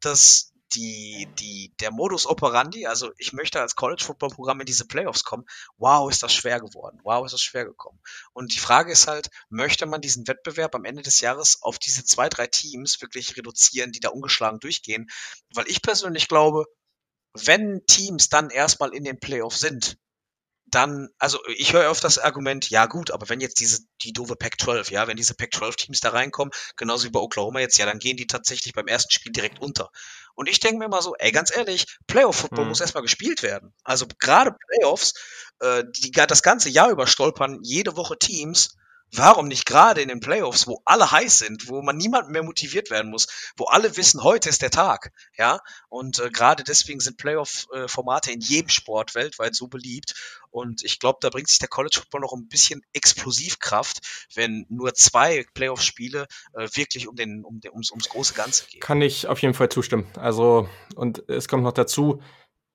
dass die, die, der Modus operandi, also ich möchte als College-Football-Programm in diese Playoffs kommen, wow, ist das schwer geworden, wow, ist das schwer gekommen. Und die Frage ist halt, möchte man diesen Wettbewerb am Ende des Jahres auf diese zwei, drei Teams wirklich reduzieren, die da ungeschlagen durchgehen? Weil ich persönlich glaube, wenn Teams dann erstmal in den Playoffs sind, dann, also ich höre oft das Argument, ja gut, aber wenn jetzt diese, die doofe Pac-12, ja, wenn diese Pac-12-Teams da reinkommen, genauso wie bei Oklahoma jetzt, ja, dann gehen die tatsächlich beim ersten Spiel direkt unter. Und ich denke mir mal so, ey, ganz ehrlich, Playoff-Football mhm. muss erstmal gespielt werden. Also gerade Playoffs, äh, die das ganze Jahr über stolpern jede Woche Teams, Warum nicht gerade in den Playoffs, wo alle heiß sind, wo man niemand mehr motiviert werden muss, wo alle wissen, heute ist der Tag, ja? Und äh, gerade deswegen sind Playoff-Formate in jedem Sport weltweit so beliebt. Und ich glaube, da bringt sich der College Football noch ein bisschen Explosivkraft, wenn nur zwei Playoff-Spiele äh, wirklich um den, um den, ums, ums große Ganze gehen. Kann ich auf jeden Fall zustimmen. Also, und es kommt noch dazu,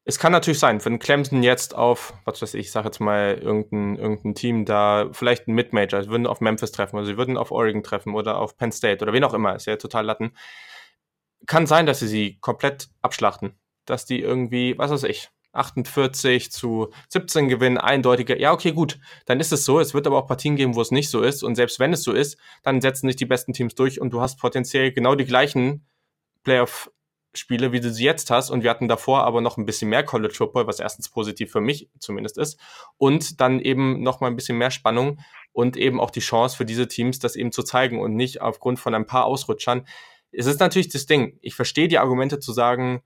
es kann natürlich sein, wenn Clemson jetzt auf, was weiß ich, ich sag jetzt mal, irgendein, irgendein Team da, vielleicht ein Mid-Major, sie würden auf Memphis treffen oder sie würden auf Oregon treffen oder auf Penn State oder wen auch immer, ist ja total Latten. Kann sein, dass sie sie komplett abschlachten. Dass die irgendwie, was weiß ich, 48 zu 17 gewinnen, eindeutiger. Ja, okay, gut, dann ist es so. Es wird aber auch Partien geben, wo es nicht so ist. Und selbst wenn es so ist, dann setzen sich die besten Teams durch und du hast potenziell genau die gleichen Playoff Spiele, wie du sie jetzt hast. Und wir hatten davor aber noch ein bisschen mehr College Football, was erstens positiv für mich zumindest ist. Und dann eben noch mal ein bisschen mehr Spannung und eben auch die Chance für diese Teams, das eben zu zeigen und nicht aufgrund von ein paar Ausrutschern. Es ist natürlich das Ding. Ich verstehe die Argumente zu sagen,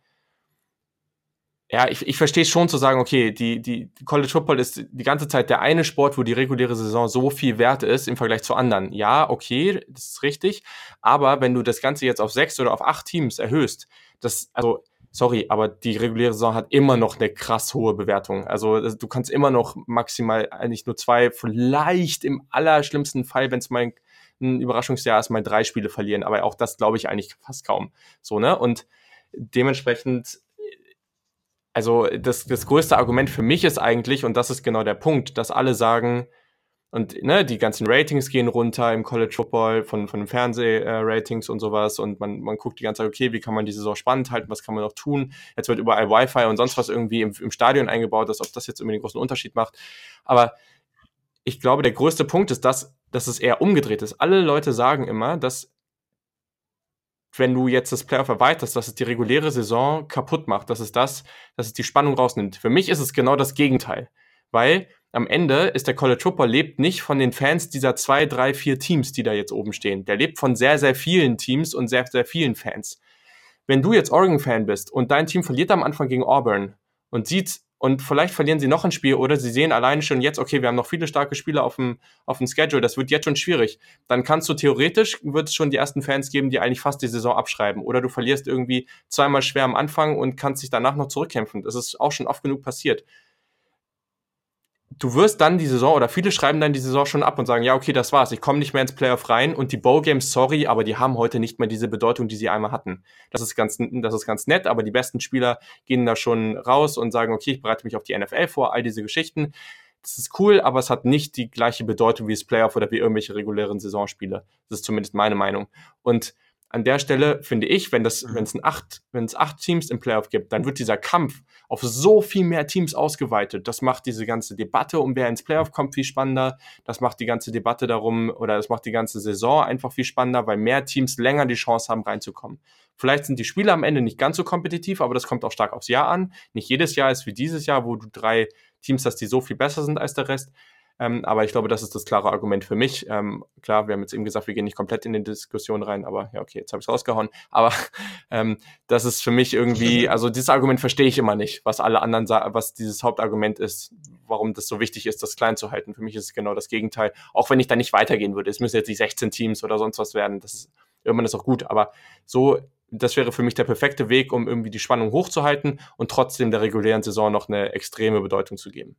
ja, ich, ich verstehe schon zu sagen, okay, die, die College Football ist die ganze Zeit der eine Sport, wo die reguläre Saison so viel wert ist im Vergleich zu anderen. Ja, okay, das ist richtig. Aber wenn du das Ganze jetzt auf sechs oder auf acht Teams erhöhst, das, also, sorry, aber die reguläre Saison hat immer noch eine krass hohe Bewertung. Also du kannst immer noch maximal eigentlich nur zwei, vielleicht im allerschlimmsten Fall, wenn es mal ein Überraschungsjahr ist, mal drei Spiele verlieren. Aber auch das glaube ich eigentlich fast kaum. So, ne? Und dementsprechend also das, das größte Argument für mich ist eigentlich, und das ist genau der Punkt, dass alle sagen, und ne, die ganzen Ratings gehen runter im College Football von, von den Fernsehratings äh, und sowas. Und man, man guckt die ganze Zeit, okay, wie kann man diese Saison spannend halten, was kann man noch tun? Jetzt wird überall Wi-Fi und sonst was irgendwie im, im Stadion eingebaut, dass ob das jetzt irgendwie einen großen Unterschied macht. Aber ich glaube, der größte Punkt ist, dass, dass es eher umgedreht ist. Alle Leute sagen immer, dass wenn du jetzt das Playoff erweiterst, dass es die reguläre Saison kaputt macht, dass es das, dass es die Spannung rausnimmt. Für mich ist es genau das Gegenteil. Weil am Ende ist der College Football lebt nicht von den Fans dieser zwei, drei, vier Teams, die da jetzt oben stehen. Der lebt von sehr, sehr vielen Teams und sehr, sehr vielen Fans. Wenn du jetzt Oregon-Fan bist und dein Team verliert am Anfang gegen Auburn und sieht, und vielleicht verlieren sie noch ein Spiel oder sie sehen alleine schon jetzt, okay, wir haben noch viele starke Spieler auf dem, auf dem Schedule, das wird jetzt schon schwierig. Dann kannst du theoretisch, wird es schon die ersten Fans geben, die eigentlich fast die Saison abschreiben. Oder du verlierst irgendwie zweimal schwer am Anfang und kannst dich danach noch zurückkämpfen. Das ist auch schon oft genug passiert du wirst dann die Saison oder viele schreiben dann die Saison schon ab und sagen, ja, okay, das war's, ich komme nicht mehr ins Playoff rein und die Bowl Games, sorry, aber die haben heute nicht mehr diese Bedeutung, die sie einmal hatten. Das ist ganz, das ist ganz nett, aber die besten Spieler gehen da schon raus und sagen, okay, ich bereite mich auf die NFL vor, all diese Geschichten. Das ist cool, aber es hat nicht die gleiche Bedeutung wie das Playoff oder wie irgendwelche regulären Saisonspiele. Das ist zumindest meine Meinung. Und an der Stelle finde ich, wenn das, mhm. wenn es acht, wenn es acht Teams im Playoff gibt, dann wird dieser Kampf auf so viel mehr Teams ausgeweitet. Das macht diese ganze Debatte um wer ins Playoff kommt viel spannender. Das macht die ganze Debatte darum oder das macht die ganze Saison einfach viel spannender, weil mehr Teams länger die Chance haben reinzukommen. Vielleicht sind die Spiele am Ende nicht ganz so kompetitiv, aber das kommt auch stark aufs Jahr an. Nicht jedes Jahr ist wie dieses Jahr, wo du drei Teams hast, die so viel besser sind als der Rest. Ähm, aber ich glaube, das ist das klare Argument für mich. Ähm, klar, wir haben jetzt eben gesagt, wir gehen nicht komplett in die Diskussion rein, aber ja, okay, jetzt habe ich es rausgehauen. Aber ähm, das ist für mich irgendwie, also dieses Argument verstehe ich immer nicht, was alle anderen sagen, was dieses Hauptargument ist, warum das so wichtig ist, das klein zu halten. Für mich ist es genau das Gegenteil. Auch wenn ich da nicht weitergehen würde. Es müssen jetzt nicht 16 Teams oder sonst was werden. Das ist irgendwann ist auch gut. Aber so das wäre für mich der perfekte Weg, um irgendwie die Spannung hochzuhalten und trotzdem der regulären Saison noch eine extreme Bedeutung zu geben.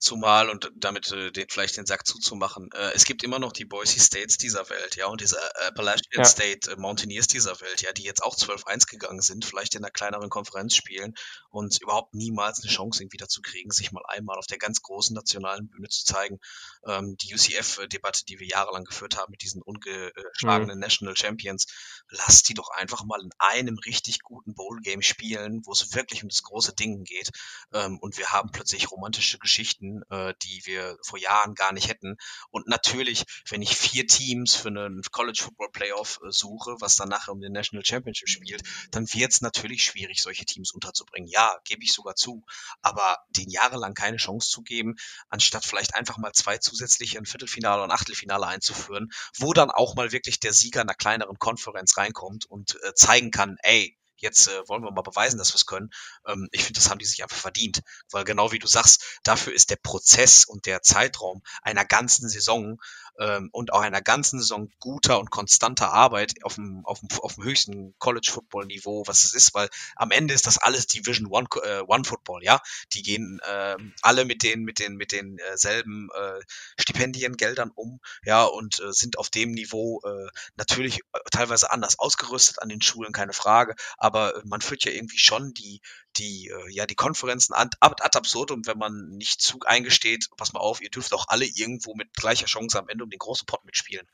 Zumal, und damit äh, den, vielleicht den Sack zuzumachen, äh, es gibt immer noch die Boise States dieser Welt, ja, und diese äh, Appalachian ja. State äh, Mountaineers dieser Welt, ja, die jetzt auch 12-1 gegangen sind, vielleicht in einer kleineren Konferenz spielen und überhaupt niemals eine Chance irgendwie dazu kriegen, sich mal einmal auf der ganz großen nationalen Bühne zu zeigen. Ähm, die UCF-Debatte, die wir jahrelang geführt haben mit diesen ungeschlagenen mhm. National Champions, lasst die doch einfach mal in einem richtig guten Bowl-Game spielen, wo es wirklich um das große Ding geht. Ähm, und wir haben plötzlich romantische Geschichten Geschichten, äh, die wir vor Jahren gar nicht hätten. Und natürlich, wenn ich vier Teams für einen College Football Playoff äh, suche, was dann nachher um den National Championship spielt, dann wird es natürlich schwierig, solche Teams unterzubringen. Ja, gebe ich sogar zu. Aber den jahrelang keine Chance zu geben, anstatt vielleicht einfach mal zwei zusätzliche ein Viertelfinale und Achtelfinale einzuführen, wo dann auch mal wirklich der Sieger einer kleineren Konferenz reinkommt und äh, zeigen kann, ey, jetzt äh, wollen wir mal beweisen, dass wir es können. Ähm, ich finde, das haben die sich einfach verdient, weil genau wie du sagst, dafür ist der Prozess und der Zeitraum einer ganzen Saison ähm, und auch einer ganzen Saison guter und konstanter Arbeit auf dem, auf dem, auf dem höchsten College-Football-Niveau, was es ist, weil am Ende ist das alles Division One, äh, One Football, ja. Die gehen äh, alle mit den, mit den, mit den äh, äh, Stipendiengeldern um, ja, und äh, sind auf dem Niveau äh, natürlich äh, teilweise anders ausgerüstet an den Schulen, keine Frage, aber äh, man führt ja irgendwie schon die, die, äh, ja, die Konferenzen ad, ad absurdum, wenn man nicht Zug eingesteht, pass mal auf, ihr dürft auch alle irgendwo mit gleicher Chance am Ende um den großen Pot mitspielen.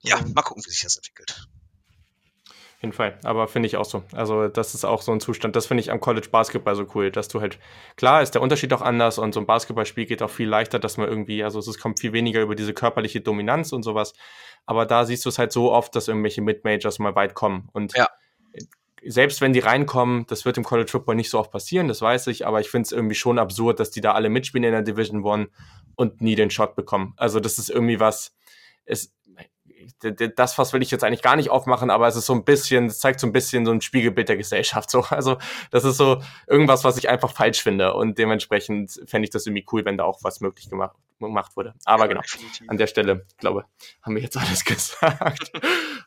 Ja, mhm. mal gucken, wie sich das entwickelt. Auf jeden Fall, aber finde ich auch so. Also, das ist auch so ein Zustand, das finde ich am College Basketball so cool, dass du halt, klar ist der Unterschied auch anders und so ein Basketballspiel geht auch viel leichter, dass man irgendwie, also es kommt viel weniger über diese körperliche Dominanz und sowas, aber da siehst du es halt so oft, dass irgendwelche Mid-Majors mal weit kommen und ja selbst wenn die reinkommen, das wird im College Football nicht so oft passieren, das weiß ich, aber ich finde es irgendwie schon absurd, dass die da alle mitspielen in der Division One und nie den Shot bekommen. Also das ist irgendwie was, es, das Fass will ich jetzt eigentlich gar nicht aufmachen, aber es ist so ein bisschen, es zeigt so ein bisschen so ein Spiegelbild der Gesellschaft. So. Also das ist so irgendwas, was ich einfach falsch finde und dementsprechend fände ich das irgendwie cool, wenn da auch was möglich gemacht, gemacht wurde. Aber ja, genau, definitiv. an der Stelle, glaube haben wir jetzt alles gesagt.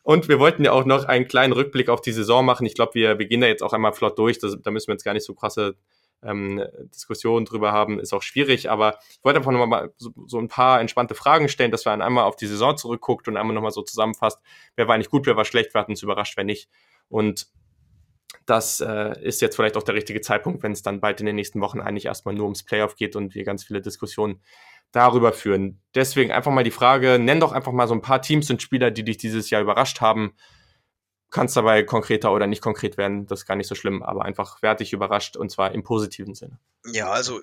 und wir wollten ja auch noch einen kleinen Rückblick auf die Saison machen. Ich glaube, wir, wir gehen da jetzt auch einmal flott durch. Das, da müssen wir jetzt gar nicht so krasse ähm, Diskussionen drüber haben, ist auch schwierig. Aber ich wollte einfach nochmal so, so ein paar entspannte Fragen stellen, dass man einmal auf die Saison zurückguckt und einmal nochmal so zusammenfasst, wer war eigentlich gut, wer war schlecht, wir hatten uns überrascht, wer nicht. Und das äh, ist jetzt vielleicht auch der richtige Zeitpunkt, wenn es dann bald in den nächsten Wochen eigentlich erstmal nur ums Playoff geht und wir ganz viele Diskussionen darüber führen. Deswegen einfach mal die Frage, nenn doch einfach mal so ein paar Teams und Spieler, die dich dieses Jahr überrascht haben kannst dabei konkreter oder nicht konkret werden, das ist gar nicht so schlimm, aber einfach wertig überrascht und zwar im positiven Sinne. Ja, also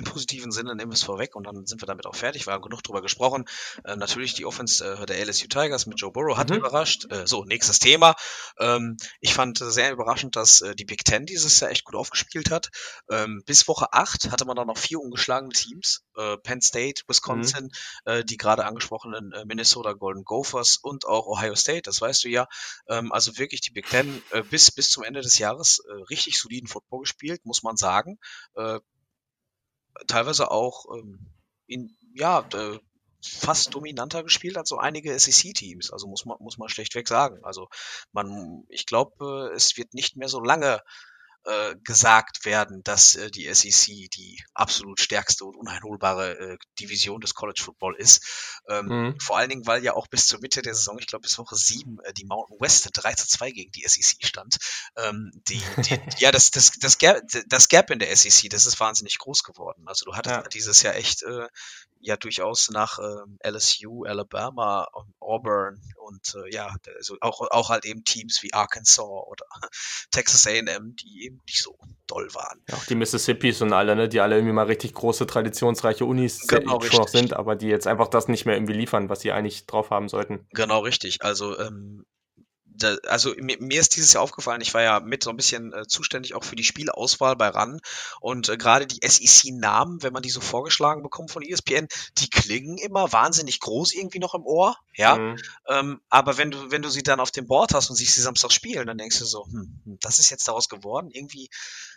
im positiven Sinne nehmen wir es vorweg und dann sind wir damit auch fertig. Wir haben genug drüber gesprochen. Äh, natürlich die Offense äh, der LSU Tigers mit Joe Burrow hat mhm. überrascht. Äh, so, nächstes Thema. Ähm, ich fand sehr überraschend, dass äh, die Big Ten dieses Jahr echt gut aufgespielt hat. Ähm, bis Woche 8 hatte man dann noch vier ungeschlagene Teams. Äh, Penn State, Wisconsin, mhm. Äh, die gerade angesprochenen Minnesota Golden Gophers und auch Ohio State, das weißt du ja. Ähm, also wirklich die Big Ten bis, bis zum Ende des Jahres richtig soliden Football gespielt, muss man sagen teilweise auch ähm, in, ja, äh, fast dominanter gespielt als so einige SEC-Teams. Also muss man, muss man schlechtweg sagen. Also man, ich glaube, es wird nicht mehr so lange äh, gesagt werden, dass äh, die SEC die absolut stärkste und uneinholbare äh, Division des College Football ist. Ähm, mhm. Vor allen Dingen, weil ja auch bis zur Mitte der Saison, ich glaube bis Woche 7, äh, die Mountain West 3 zu 2 gegen die SEC stand. Ähm, die, die, ja, das, das, das, Gap, das Gap in der SEC, das ist wahnsinnig groß geworden. Also du hattest ja. dieses Jahr echt äh, ja durchaus nach ähm, LSU, Alabama, Auburn und äh, ja, also auch, auch halt eben Teams wie Arkansas oder Texas A&M, die eben nicht so doll waren. Ja, auch die Mississippis und alle, ne, die alle irgendwie mal richtig große, traditionsreiche Unis genau, sind, aber die jetzt einfach das nicht mehr irgendwie liefern, was sie eigentlich drauf haben sollten. Genau, richtig. Also ähm, da, also mir, mir, ist dieses Jahr aufgefallen, ich war ja mit so ein bisschen äh, zuständig auch für die Spielauswahl bei RAN und äh, gerade die SEC-Namen, wenn man die so vorgeschlagen bekommt von ESPN, die klingen immer wahnsinnig groß irgendwie noch im Ohr, ja. Mhm. Ähm, aber wenn du wenn du sie dann auf dem Board hast und siehst sie Samstag spielen, dann denkst du so, hm, hm das ist jetzt daraus geworden, irgendwie,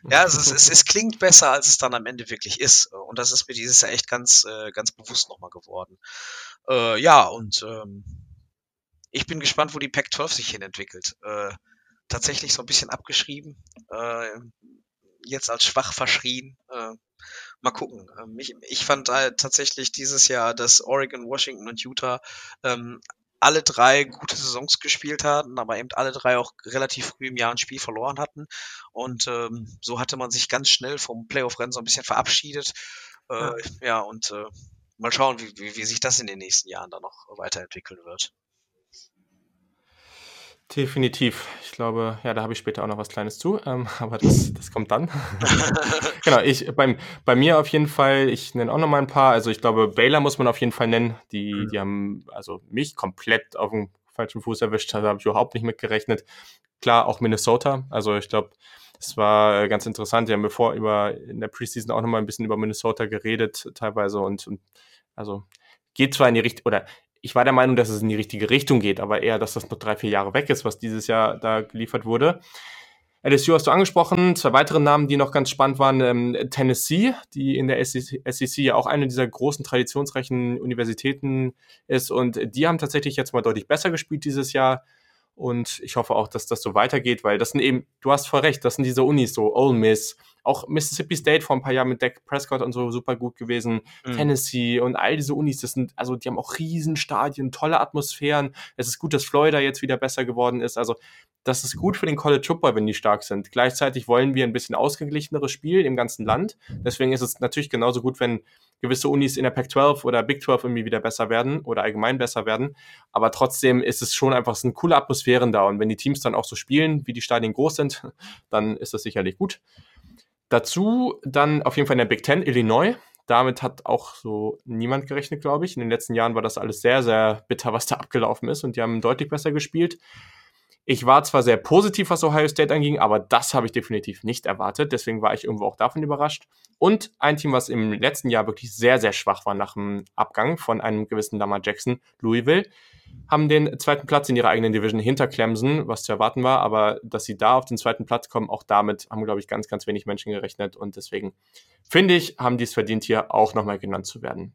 ja, es, es, es, klingt besser, als es dann am Ende wirklich ist und das ist mir dieses Jahr echt ganz äh, ganz bewusst nochmal geworden. Äh, ja und ähm, ich bin gespannt, wo die Pac-12 sich hin entwickelt. Äh, tatsächlich so ein bisschen abgeschrieben, äh, jetzt als schwach verschrien. Äh, mal gucken. Ähm, ich, ich fand halt tatsächlich dieses Jahr, dass Oregon, Washington und Utah ähm, alle drei gute Saisons gespielt hatten, aber eben alle drei auch relativ früh im Jahr ein Spiel verloren hatten. Und ähm, so hatte man sich ganz schnell vom Playoff-Rennen so ein bisschen verabschiedet. Äh, ja. ja, und äh, mal schauen, wie, wie, wie sich das in den nächsten Jahren dann noch weiterentwickeln wird. Definitiv. Ich glaube, ja, da habe ich später auch noch was Kleines zu, ähm, aber das, das kommt dann. genau, ich beim, bei mir auf jeden Fall, ich nenne auch noch mal ein paar. Also ich glaube, Baylor muss man auf jeden Fall nennen. Die, mhm. die haben also mich komplett auf dem falschen Fuß erwischt, da habe ich überhaupt nicht mitgerechnet. Klar, auch Minnesota. Also ich glaube, es war ganz interessant. Wir haben bevor über in der Preseason auch noch mal ein bisschen über Minnesota geredet, teilweise und, und also geht zwar in die Richtung, oder ich war der Meinung, dass es in die richtige Richtung geht, aber eher, dass das noch drei, vier Jahre weg ist, was dieses Jahr da geliefert wurde. LSU hast du angesprochen. Zwei weitere Namen, die noch ganz spannend waren, ähm, Tennessee, die in der SEC, SEC ja auch eine dieser großen traditionsreichen Universitäten ist. Und die haben tatsächlich jetzt mal deutlich besser gespielt dieses Jahr. Und ich hoffe auch, dass das so weitergeht, weil das sind eben, du hast voll recht, das sind diese Unis, so Ole Miss, auch Mississippi State vor ein paar Jahren mit Dak Prescott und so super gut gewesen, mhm. Tennessee und all diese Unis, das sind, also die haben auch Riesenstadien, tolle Atmosphären. Es ist gut, dass Florida jetzt wieder besser geworden ist. Also das ist gut für den College Football, wenn die stark sind. Gleichzeitig wollen wir ein bisschen ausgeglicheneres Spiel im ganzen Land. Deswegen ist es natürlich genauso gut, wenn gewisse Unis in der Pac-12 oder Big 12 irgendwie wieder besser werden oder allgemein besser werden. Aber trotzdem ist es schon einfach so eine coole Atmosphäre da. Und wenn die Teams dann auch so spielen, wie die Stadien groß sind, dann ist das sicherlich gut. Dazu dann auf jeden Fall in der Big Ten Illinois. Damit hat auch so niemand gerechnet, glaube ich. In den letzten Jahren war das alles sehr, sehr bitter, was da abgelaufen ist. Und die haben deutlich besser gespielt. Ich war zwar sehr positiv, was Ohio State anging, aber das habe ich definitiv nicht erwartet. Deswegen war ich irgendwo auch davon überrascht. Und ein Team, was im letzten Jahr wirklich sehr, sehr schwach war nach dem Abgang von einem gewissen Lamar Jackson, Louisville, haben den zweiten Platz in ihrer eigenen Division hinter Clemson, was zu erwarten war. Aber dass sie da auf den zweiten Platz kommen, auch damit haben, glaube ich, ganz, ganz wenig Menschen gerechnet. Und deswegen finde ich, haben die es verdient, hier auch nochmal genannt zu werden.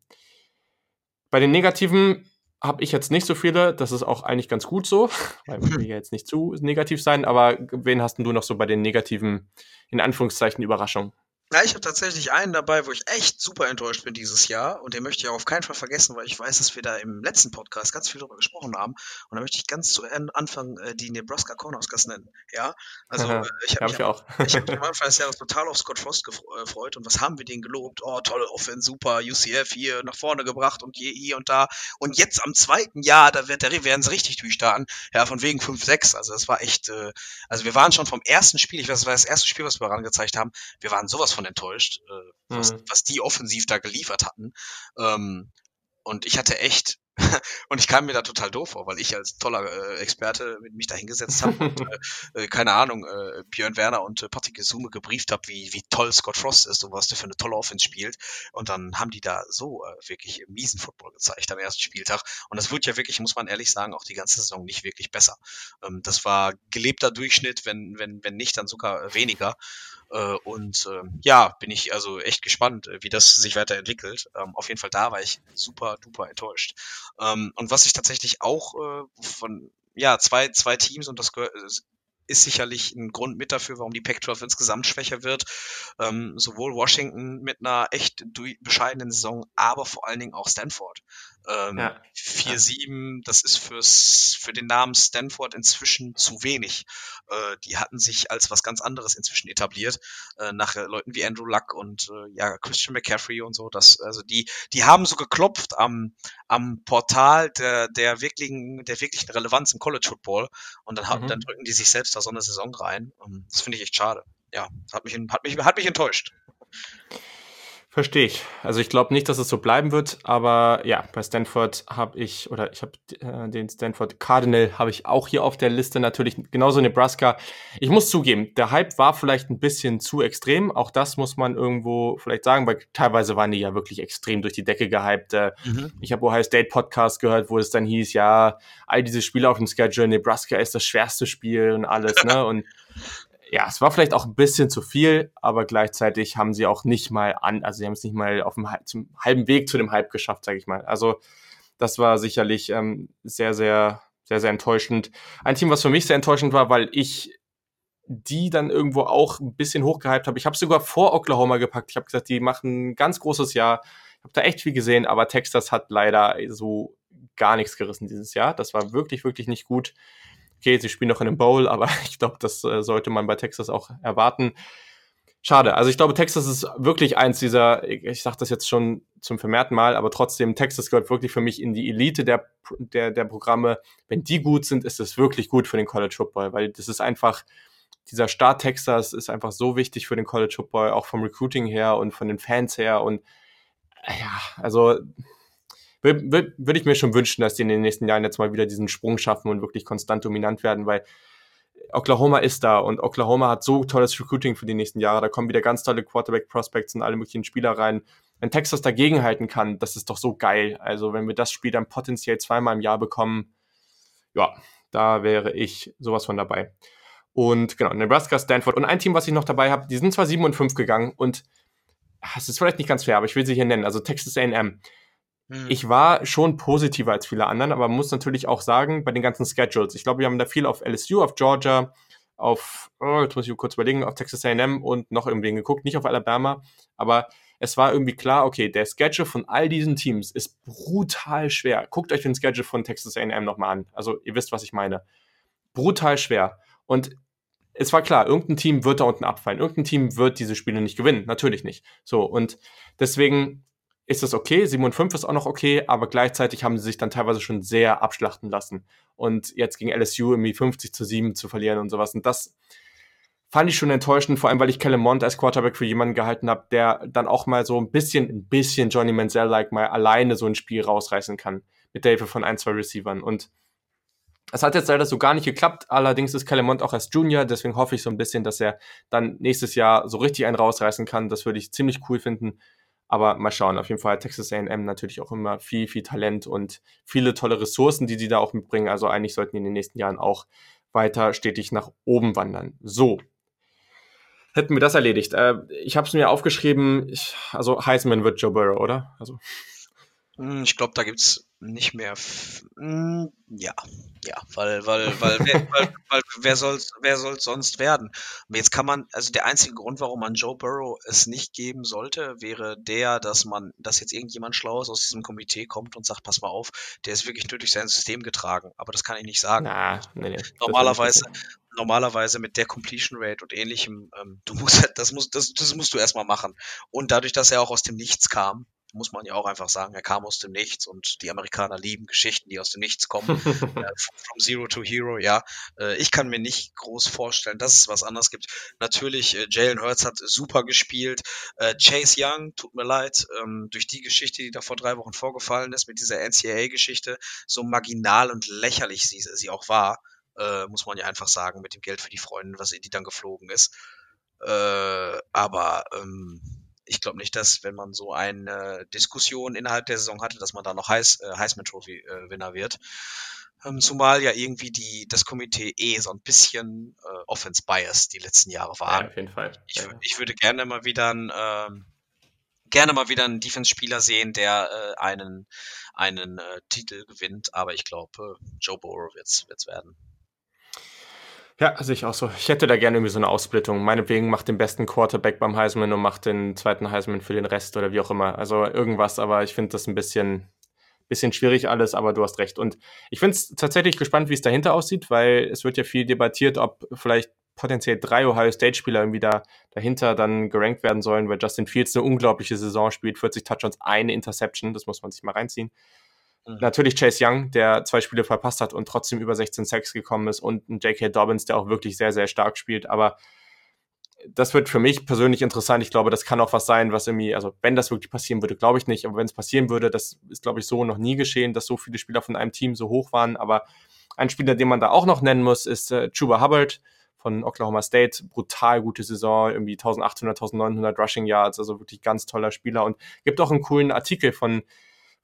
Bei den Negativen habe ich jetzt nicht so viele. Das ist auch eigentlich ganz gut so, weil wir ja jetzt nicht zu negativ sein. Aber wen hast denn du noch so bei den negativen, in Anführungszeichen, Überraschungen? Ja, ich habe tatsächlich einen dabei, wo ich echt super enttäuscht bin dieses Jahr. Und den möchte ich auch auf keinen Fall vergessen, weil ich weiß, dass wir da im letzten Podcast ganz viel darüber gesprochen haben. Und da möchte ich ganz zu Anfang äh, die Nebraska Cornhuskers nennen. Ja, also äh, ich habe mich, auch. ich hab mich am Anfang des Jahres total auf Scott Frost gefreut äh, und was haben wir den gelobt? Oh, tolle Offense, super, UCF hier nach vorne gebracht und hier, hier und da. Und jetzt am zweiten Jahr, da wird der, werden sie richtig durchstarten, ja, von wegen 5-6, also das war echt, äh, also wir waren schon vom ersten Spiel, ich weiß, das war das erste Spiel, was wir herangezeigt haben, wir waren sowas von enttäuscht, äh, was, mhm. was die offensiv da geliefert hatten. Ähm, und ich hatte echt, und ich kam mir da total doof vor, weil ich als toller äh, Experte mich da hingesetzt habe und äh, äh, keine Ahnung, äh, Björn Werner und äh, Patrick Gesume gebrieft habe, wie, wie toll Scott Frost ist und was der für eine tolle Offense spielt. Und dann haben die da so äh, wirklich miesen Football gezeigt am ersten Spieltag. Und das wird ja wirklich, muss man ehrlich sagen, auch die ganze Saison nicht wirklich besser. Ähm, das war gelebter Durchschnitt, wenn, wenn, wenn nicht, dann sogar weniger. Äh, und äh, ja, bin ich also echt gespannt, äh, wie das sich weiterentwickelt. Ähm, auf jeden Fall da war ich super duper enttäuscht. Ähm, und was ich tatsächlich auch äh, von ja zwei zwei Teams und das ist sicherlich ein Grund mit dafür, warum die Pac-12 insgesamt schwächer wird. Ähm, sowohl Washington mit einer echt bescheidenen Saison, aber vor allen Dingen auch Stanford. Ähm, ja. 4-7, das ist fürs, für den Namen Stanford inzwischen zu wenig. Äh, die hatten sich als was ganz anderes inzwischen etabliert, äh, nach äh, Leuten wie Andrew Luck und äh, ja, Christian McCaffrey und so. Das, also die, die haben so geklopft am, am Portal der, der wirklichen, der wirklichen Relevanz im College Football und dann, mhm. dann drücken die sich selbst da so eine Saison rein. Und das finde ich echt schade. Ja, hat mich, hat mich, hat mich enttäuscht. Verstehe ich. Also ich glaube nicht, dass es so bleiben wird, aber ja, bei Stanford habe ich, oder ich habe äh, den Stanford Cardinal habe ich auch hier auf der Liste natürlich, genauso Nebraska. Ich muss zugeben, der Hype war vielleicht ein bisschen zu extrem, auch das muss man irgendwo vielleicht sagen, weil teilweise waren die ja wirklich extrem durch die Decke gehypt. Äh, mhm. Ich habe Ohio State Podcast gehört, wo es dann hieß, ja, all diese Spiele auf dem Schedule, Nebraska ist das schwerste Spiel und alles, ne? Und ja, es war vielleicht auch ein bisschen zu viel, aber gleichzeitig haben sie auch nicht mal an, also sie haben es nicht mal auf dem zum halben Weg zu dem Hype geschafft, sage ich mal. Also das war sicherlich ähm, sehr, sehr, sehr, sehr enttäuschend. Ein Team, was für mich sehr enttäuschend war, weil ich die dann irgendwo auch ein bisschen hochgehypt habe. Ich habe sogar vor Oklahoma gepackt. Ich habe gesagt, die machen ein ganz großes Jahr. Ich habe da echt viel gesehen, aber Texas hat leider so gar nichts gerissen dieses Jahr. Das war wirklich, wirklich nicht gut okay, sie spielen noch in einem Bowl, aber ich glaube, das äh, sollte man bei Texas auch erwarten. Schade. Also ich glaube, Texas ist wirklich eins dieser, ich sage das jetzt schon zum vermehrten Mal, aber trotzdem, Texas gehört wirklich für mich in die Elite der, der, der Programme. Wenn die gut sind, ist es wirklich gut für den College Football, weil das ist einfach, dieser Start Texas ist einfach so wichtig für den College Football, auch vom Recruiting her und von den Fans her und ja, also würde würd ich mir schon wünschen, dass die in den nächsten Jahren jetzt mal wieder diesen Sprung schaffen und wirklich konstant dominant werden, weil Oklahoma ist da und Oklahoma hat so tolles Recruiting für die nächsten Jahre. Da kommen wieder ganz tolle Quarterback-Prospects und alle möglichen Spieler rein. Wenn Texas dagegenhalten kann, das ist doch so geil. Also wenn wir das Spiel dann potenziell zweimal im Jahr bekommen, ja, da wäre ich sowas von dabei. Und genau, Nebraska, Stanford und ein Team, was ich noch dabei habe, die sind zwar 7 und 5 gegangen und ah, es ist vielleicht nicht ganz fair, aber ich will sie hier nennen, also Texas AM. Hm. Ich war schon positiver als viele anderen, aber muss natürlich auch sagen, bei den ganzen Schedules, ich glaube, wir haben da viel auf LSU, auf Georgia, auf, oh, jetzt muss ich kurz überlegen, auf Texas AM und noch irgendwen geguckt, nicht auf Alabama, aber es war irgendwie klar, okay, der Schedule von all diesen Teams ist brutal schwer. Guckt euch den Schedule von Texas AM nochmal an. Also ihr wisst, was ich meine. Brutal schwer. Und es war klar, irgendein Team wird da unten abfallen. Irgendein Team wird diese Spiele nicht gewinnen. Natürlich nicht. So, und deswegen ist das okay. 7 und 5 ist auch noch okay, aber gleichzeitig haben sie sich dann teilweise schon sehr abschlachten lassen. Und jetzt gegen LSU irgendwie 50 zu 7 zu verlieren und sowas. Und das fand ich schon enttäuschend, vor allem weil ich Kellen Mond als Quarterback für jemanden gehalten habe, der dann auch mal so ein bisschen, ein bisschen Johnny Manziel-like mal alleine so ein Spiel rausreißen kann. Mit der Hilfe von ein, zwei Receivern. Und es hat jetzt leider so gar nicht geklappt, allerdings ist Calemont auch als Junior, deswegen hoffe ich so ein bisschen, dass er dann nächstes Jahr so richtig einen rausreißen kann. Das würde ich ziemlich cool finden. Aber mal schauen, auf jeden Fall Texas AM natürlich auch immer viel, viel Talent und viele tolle Ressourcen, die die da auch mitbringen. Also eigentlich sollten die in den nächsten Jahren auch weiter stetig nach oben wandern. So. Hätten wir das erledigt. Äh, ich habe es mir aufgeschrieben, ich, also Heisman wird Joe Burrow, oder? Also. Hm, ich glaube, da gibt's nicht mehr. Hm, ja, ja, weil, weil, weil, wer, weil, weil wer soll, wer soll sonst werden? Jetzt kann man, also der einzige Grund, warum man Joe Burrow es nicht geben sollte, wäre der, dass man, dass jetzt irgendjemand Schlaues aus diesem Komitee kommt und sagt, pass mal auf, der ist wirklich nur durch sein System getragen. Aber das kann ich nicht sagen. Na, nee, nee, normalerweise, normalerweise mit der Completion Rate und ähnlichem, ähm, du musst, das musst, das, das musst du erstmal machen. Und dadurch, dass er auch aus dem Nichts kam, muss man ja auch einfach sagen, er kam aus dem Nichts und die Amerikaner lieben Geschichten, die aus dem Nichts kommen. äh, from Zero to Hero, ja. Äh, ich kann mir nicht groß vorstellen, dass es was anderes gibt. Natürlich, äh, Jalen Hurts hat super gespielt. Chase Young, tut mir leid, ähm, durch die Geschichte, die da vor drei Wochen vorgefallen ist, mit dieser NCAA-Geschichte, so marginal und lächerlich sie, sie auch war, muss man ja einfach sagen, mit dem Geld für die Freunde, was die dann geflogen ist. Aber ähm, ich glaube nicht, dass wenn man so eine Diskussion innerhalb der Saison hatte, dass man da noch Heis, äh, Heisman Trophy äh, Winner wird. Ähm, zumal ja irgendwie die das Komitee eh so ein bisschen äh, Offense Bias die letzten Jahre war. Ja, auf jeden Fall. Ich, ja. ich würde gerne mal wieder ein, ähm, gerne mal wieder einen Defense-Spieler sehen, der äh, einen einen äh, Titel gewinnt, aber ich glaube, äh, Joe Burrow wird's wird's werden. Ja, sehe ich auch so. Ich hätte da gerne irgendwie so eine Aussplittung. Meinetwegen macht den besten Quarterback beim Heisman und macht den zweiten Heisman für den Rest oder wie auch immer. Also irgendwas, aber ich finde das ein bisschen, bisschen schwierig alles, aber du hast recht. Und ich finde es tatsächlich gespannt, wie es dahinter aussieht, weil es wird ja viel debattiert, ob vielleicht potenziell drei Ohio State-Spieler irgendwie da dahinter dann gerankt werden sollen, weil Justin Fields eine unglaubliche Saison spielt, 40 Touchdowns, eine Interception, das muss man sich mal reinziehen. Mhm. Natürlich Chase Young, der zwei Spiele verpasst hat und trotzdem über 16 Sacks gekommen ist und ein J.K. Dobbins, der auch wirklich sehr, sehr stark spielt. Aber das wird für mich persönlich interessant. Ich glaube, das kann auch was sein, was irgendwie, also wenn das wirklich passieren würde, glaube ich nicht. Aber wenn es passieren würde, das ist, glaube ich, so noch nie geschehen, dass so viele Spieler von einem Team so hoch waren. Aber ein Spieler, den man da auch noch nennen muss, ist äh, Chuba Hubbard von Oklahoma State. Brutal gute Saison, irgendwie 1800, 1900 Rushing Yards, also wirklich ganz toller Spieler. Und gibt auch einen coolen Artikel von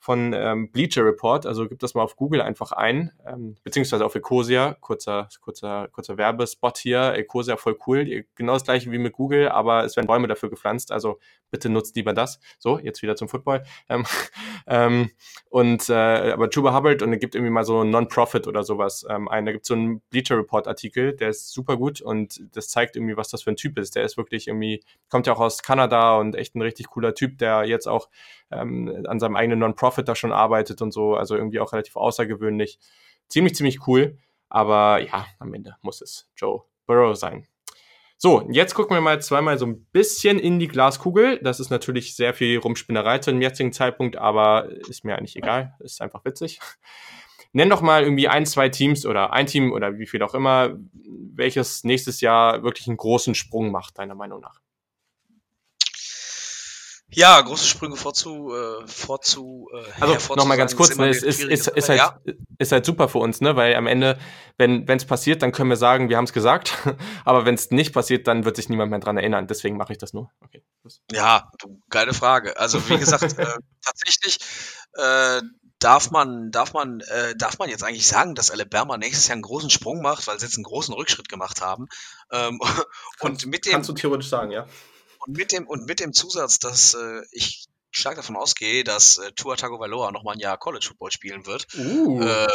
von ähm, Bleacher Report, also gib das mal auf Google einfach ein, ähm, beziehungsweise auf Ecosia, kurzer, kurzer, kurzer Werbespot hier, Ecosia voll cool, genau das gleiche wie mit Google, aber es werden Bäume dafür gepflanzt, also bitte nutzt lieber das. So, jetzt wieder zum Football. Ähm, ähm, und äh, aber Chuba Hubbard und es gibt irgendwie mal so ein Non-Profit oder sowas ähm, ein, da gibt es so einen Bleacher Report Artikel, der ist super gut und das zeigt irgendwie, was das für ein Typ ist. Der ist wirklich irgendwie, kommt ja auch aus Kanada und echt ein richtig cooler Typ, der jetzt auch ähm, an seinem eigenen Non-Profit da schon arbeitet und so, also irgendwie auch relativ außergewöhnlich. Ziemlich, ziemlich cool, aber ja, am Ende muss es Joe Burrow sein. So, jetzt gucken wir mal zweimal so ein bisschen in die Glaskugel. Das ist natürlich sehr viel Rumspinnerei zu dem jetzigen Zeitpunkt, aber ist mir eigentlich egal. Ist einfach witzig. Nenn doch mal irgendwie ein, zwei Teams oder ein Team oder wie viel auch immer, welches nächstes Jahr wirklich einen großen Sprung macht, deiner Meinung nach. Ja, große Sprünge vorzu, äh, vorzu äh, Also nochmal ganz kurz, ne, ist, ist, ist, ist, halt, ja. ist halt super für uns, ne? Weil am Ende, wenn es passiert, dann können wir sagen, wir haben es gesagt. Aber wenn es nicht passiert, dann wird sich niemand mehr dran erinnern. Deswegen mache ich das nur. Okay. Ja, du, geile Frage. Also wie gesagt, äh, tatsächlich, äh, darf man, darf man, äh, darf man jetzt eigentlich sagen, dass Alabama nächstes Jahr einen großen Sprung macht, weil sie jetzt einen großen Rückschritt gemacht haben? Ähm, und mit dem, kannst du theoretisch sagen, ja. Und mit dem und mit dem Zusatz, dass äh, ich stark davon ausgehe, dass äh, Tua Tagovailoa noch mal ein Jahr College Football spielen wird. Uh, äh,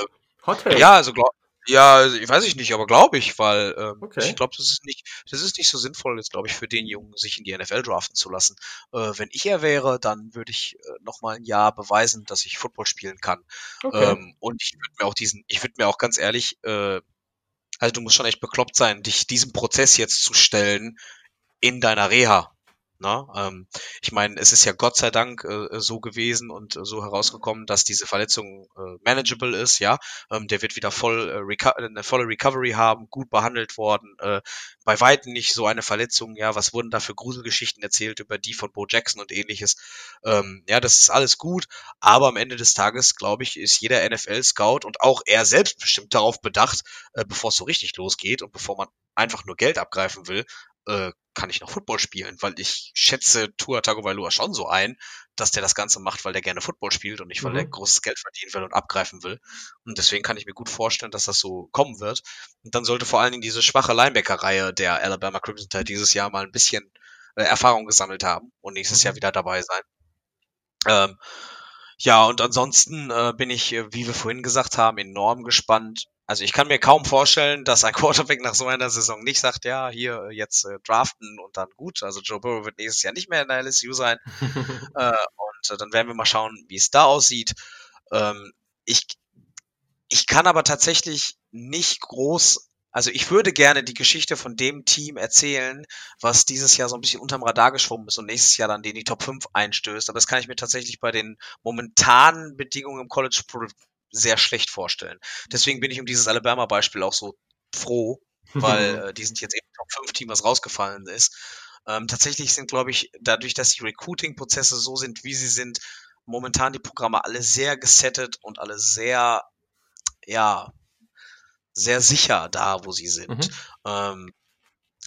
Hot Ja, also glaub, ja, ich weiß ich nicht, aber glaube ich, weil ähm, okay. ich glaube, das ist nicht, das ist nicht so sinnvoll jetzt, glaube ich, für den Jungen, sich in die NFL draften zu lassen. Äh, wenn ich er wäre, dann würde ich äh, noch mal ein Jahr beweisen, dass ich Football spielen kann. Okay. Ähm, und ich würde mir auch diesen, ich würde mir auch ganz ehrlich, äh, also du musst schon echt bekloppt sein, dich diesem Prozess jetzt zu stellen in deiner Reha. Ne? Ähm, ich meine, es ist ja Gott sei Dank äh, so gewesen und äh, so herausgekommen, dass diese Verletzung äh, manageable ist, ja. Ähm, der wird wieder voll äh, eine volle Recovery haben, gut behandelt worden. Äh, bei weitem nicht so eine Verletzung, ja. Was wurden da für Gruselgeschichten erzählt über die von Bo Jackson und ähnliches? Ähm, ja, das ist alles gut, aber am Ende des Tages, glaube ich, ist jeder NFL-Scout und auch er selbst bestimmt darauf bedacht, äh, bevor es so richtig losgeht und bevor man einfach nur Geld abgreifen will, äh, kann ich noch Football spielen, weil ich schätze Tua Tagovailoa schon so ein, dass der das Ganze macht, weil der gerne Football spielt und nicht, weil mhm. er großes Geld verdienen will und abgreifen will. Und deswegen kann ich mir gut vorstellen, dass das so kommen wird. Und dann sollte vor allen Dingen diese schwache Linebacker-Reihe der Alabama Crimson Tide dieses Jahr mal ein bisschen äh, Erfahrung gesammelt haben und nächstes Jahr mhm. wieder dabei sein. Ähm, ja, und ansonsten äh, bin ich, äh, wie wir vorhin gesagt haben, enorm gespannt, also ich kann mir kaum vorstellen, dass ein Quarterback nach so einer Saison nicht sagt, ja, hier jetzt äh, draften und dann gut. Also Joe Burrow wird nächstes Jahr nicht mehr in der LSU sein. äh, und äh, dann werden wir mal schauen, wie es da aussieht. Ähm, ich, ich kann aber tatsächlich nicht groß, also ich würde gerne die Geschichte von dem Team erzählen, was dieses Jahr so ein bisschen unterm Radar geschwommen ist und nächstes Jahr dann in die Top 5 einstößt. Aber das kann ich mir tatsächlich bei den momentanen Bedingungen im College sehr schlecht vorstellen. Deswegen bin ich um dieses Alabama-Beispiel auch so froh, weil äh, die sind jetzt eben Top 5 Team, was rausgefallen ist. Ähm, tatsächlich sind, glaube ich, dadurch, dass die Recruiting-Prozesse so sind, wie sie sind, momentan die Programme alle sehr gesettet und alle sehr, ja, sehr sicher da, wo sie sind. Mhm. Ähm,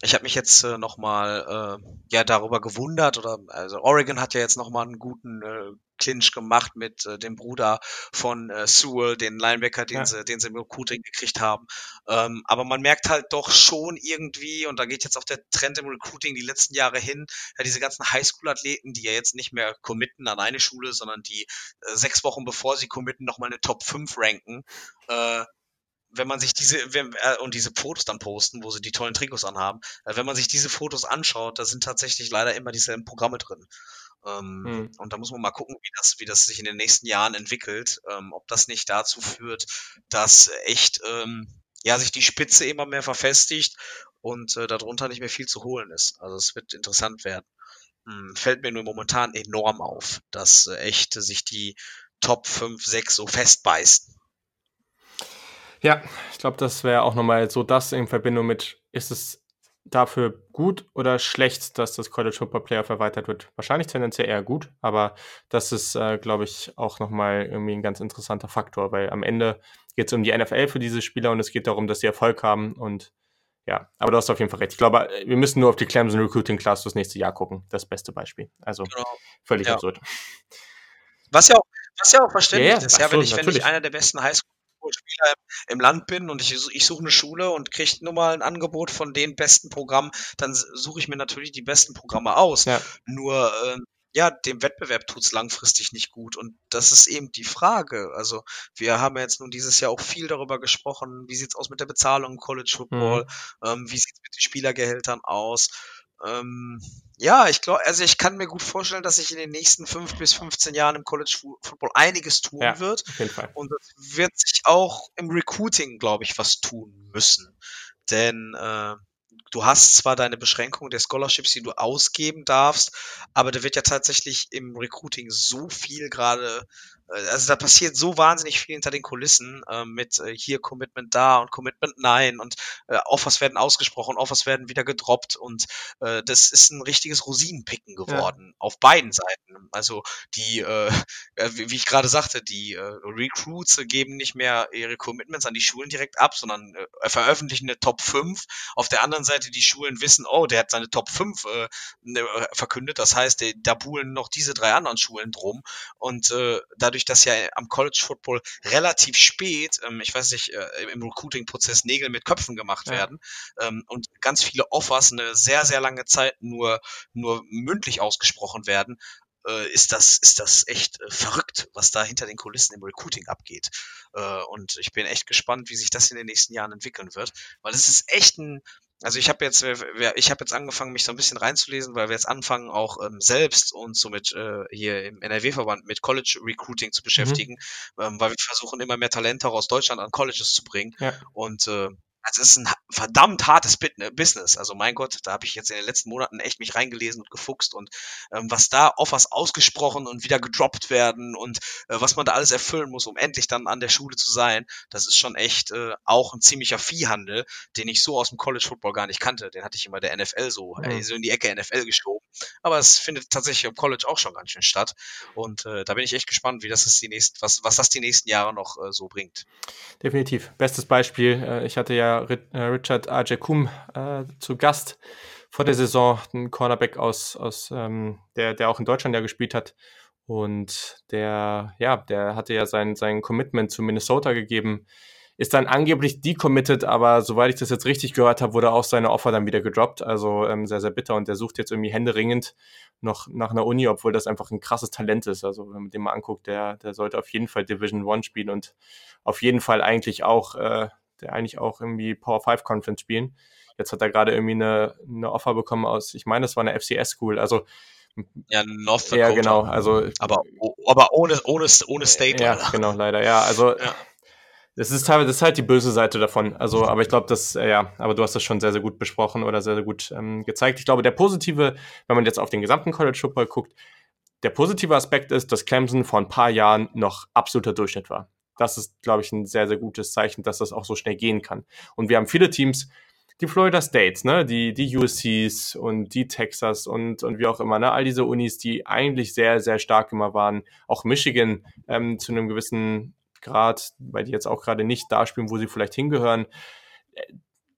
ich habe mich jetzt äh, nochmal äh, ja darüber gewundert oder also Oregon hat ja jetzt nochmal einen guten äh, Clinch gemacht mit äh, dem Bruder von äh, Sewell, den Linebacker, den ja. sie den sie im Recruiting gekriegt haben. Ähm, aber man merkt halt doch schon irgendwie und da geht jetzt auch der Trend im Recruiting die letzten Jahre hin, ja diese ganzen Highschool-Athleten, die ja jetzt nicht mehr committen an eine Schule, sondern die äh, sechs Wochen bevor sie committen nochmal eine Top 5 ranken. Äh, wenn man sich diese wenn, äh, und diese Fotos dann posten, wo sie die tollen Trikots anhaben, äh, wenn man sich diese Fotos anschaut, da sind tatsächlich leider immer dieselben Programme drin. Ähm, hm. Und da muss man mal gucken, wie das, wie das sich in den nächsten Jahren entwickelt, ähm, ob das nicht dazu führt, dass echt ähm, ja sich die Spitze immer mehr verfestigt und äh, darunter nicht mehr viel zu holen ist. Also es wird interessant werden. Hm, fällt mir nur momentan enorm auf, dass äh, echt sich die Top 5, 6 so festbeißen. Ja, ich glaube, das wäre auch nochmal so das in Verbindung mit, ist es dafür gut oder schlecht, dass das College Football Playoff erweitert wird? Wahrscheinlich tendenziell eher gut, aber das ist, äh, glaube ich, auch nochmal irgendwie ein ganz interessanter Faktor, weil am Ende geht es um die NFL für diese Spieler und es geht darum, dass sie Erfolg haben und ja, aber du hast auf jeden Fall recht. Ich glaube, wir müssen nur auf die Clemson Recruiting Class fürs nächste Jahr gucken. Das beste Beispiel. Also genau. völlig ja. absurd. Was ja auch, was ja auch verständlich ja, ja. ist, ja, wenn ich, wenn ich einer der besten Highschool Spieler im Land bin und ich, ich suche eine Schule und kriege nur mal ein Angebot von den besten Programmen, dann suche ich mir natürlich die besten Programme aus. Ja. Nur äh, ja, dem Wettbewerb tut's langfristig nicht gut. Und das ist eben die Frage. Also, wir haben jetzt nun dieses Jahr auch viel darüber gesprochen, wie sieht's aus mit der Bezahlung im College Football, mhm. ähm, wie sieht's mit den Spielergehältern aus. Ähm, ja, ich glaube, also ich kann mir gut vorstellen, dass sich in den nächsten fünf bis 15 Jahren im College Football einiges tun ja, wird. Auf jeden Fall. Und es wird sich auch im Recruiting, glaube ich, was tun müssen. Denn äh, du hast zwar deine Beschränkung der Scholarships, die du ausgeben darfst, aber da wird ja tatsächlich im Recruiting so viel gerade also da passiert so wahnsinnig viel hinter den Kulissen äh, mit äh, hier Commitment da und Commitment nein und äh, Offers werden ausgesprochen, Offers werden wieder gedroppt und äh, das ist ein richtiges Rosinenpicken geworden ja. auf beiden Seiten. Also die, äh, äh wie, ich gerade sagte, die äh, Recruits geben nicht mehr ihre Commitments an die Schulen direkt ab, sondern äh, veröffentlichen eine Top 5. Auf der anderen Seite die Schulen wissen, oh, der hat seine Top 5 äh, ne, verkündet, das heißt, da buhlen noch diese drei anderen Schulen drum und äh, dadurch dadurch, dass ja am College Football relativ spät, ähm, ich weiß nicht, äh, im Recruiting-Prozess Nägel mit Köpfen gemacht ja. werden ähm, und ganz viele Offers eine sehr, sehr lange Zeit nur, nur mündlich ausgesprochen werden, äh, ist das, ist das echt äh, verrückt, was da hinter den Kulissen im Recruiting abgeht. Äh, und ich bin echt gespannt, wie sich das in den nächsten Jahren entwickeln wird, weil es ist echt ein, also ich habe jetzt, ich habe jetzt angefangen, mich so ein bisschen reinzulesen, weil wir jetzt anfangen, auch ähm, selbst uns so mit äh, hier im NRW-Verband mit College Recruiting zu mhm. beschäftigen, mhm. ähm, weil wir versuchen immer mehr Talente auch aus Deutschland an Colleges zu bringen. Ja. Und äh, es ist ein verdammt hartes äh, Business. Also mein Gott, da habe ich jetzt in den letzten Monaten echt mich reingelesen und gefuchst und ähm, was da Offers ausgesprochen und wieder gedroppt werden und äh, was man da alles erfüllen muss, um endlich dann an der Schule zu sein, das ist schon echt äh, auch ein ziemlicher Viehhandel, den ich so aus dem College Football gar nicht kannte. Den hatte ich immer der NFL so, mhm. äh, so in die Ecke NFL geschoben. Aber es findet tatsächlich im College auch schon ganz schön statt. Und äh, da bin ich echt gespannt, wie das ist die nächsten, was, was das die nächsten Jahre noch äh, so bringt. Definitiv. Bestes Beispiel, äh, ich hatte ja äh, Richard Ajekum äh, zu Gast vor der Saison, ein Cornerback aus, aus ähm, der, der auch in Deutschland ja gespielt hat. Und der, ja, der hatte ja sein, sein Commitment zu Minnesota gegeben ist dann angeblich decommitted, aber soweit ich das jetzt richtig gehört habe, wurde auch seine Offer dann wieder gedroppt. Also ähm, sehr, sehr bitter und der sucht jetzt irgendwie händeringend noch nach einer Uni, obwohl das einfach ein krasses Talent ist. Also wenn man den mal anguckt, der, der sollte auf jeden Fall Division One spielen und auf jeden Fall eigentlich auch, äh, der eigentlich auch irgendwie Power 5 Conference spielen. Jetzt hat er gerade irgendwie eine, eine Offer bekommen aus, ich meine, das war eine FCS School. Also ja, North Dakota. Ja, genau. Also, aber, aber ohne, ohne, ohne State. Ja, genau, leider. Ja, also ja. Das ist teilweise das ist halt die böse Seite davon. Also, aber ich glaube, das, äh, ja, aber du hast das schon sehr, sehr gut besprochen oder sehr, sehr gut ähm, gezeigt. Ich glaube, der positive, wenn man jetzt auf den gesamten College Football guckt, der positive Aspekt ist, dass Clemson vor ein paar Jahren noch absoluter Durchschnitt war. Das ist, glaube ich, ein sehr, sehr gutes Zeichen, dass das auch so schnell gehen kann. Und wir haben viele Teams, die Florida States, ne, die, die USCs und die Texas und, und wie auch immer, ne, all diese Unis, die eigentlich sehr, sehr stark immer waren. Auch Michigan ähm, zu einem gewissen Grad, weil die jetzt auch gerade nicht da spielen, wo sie vielleicht hingehören,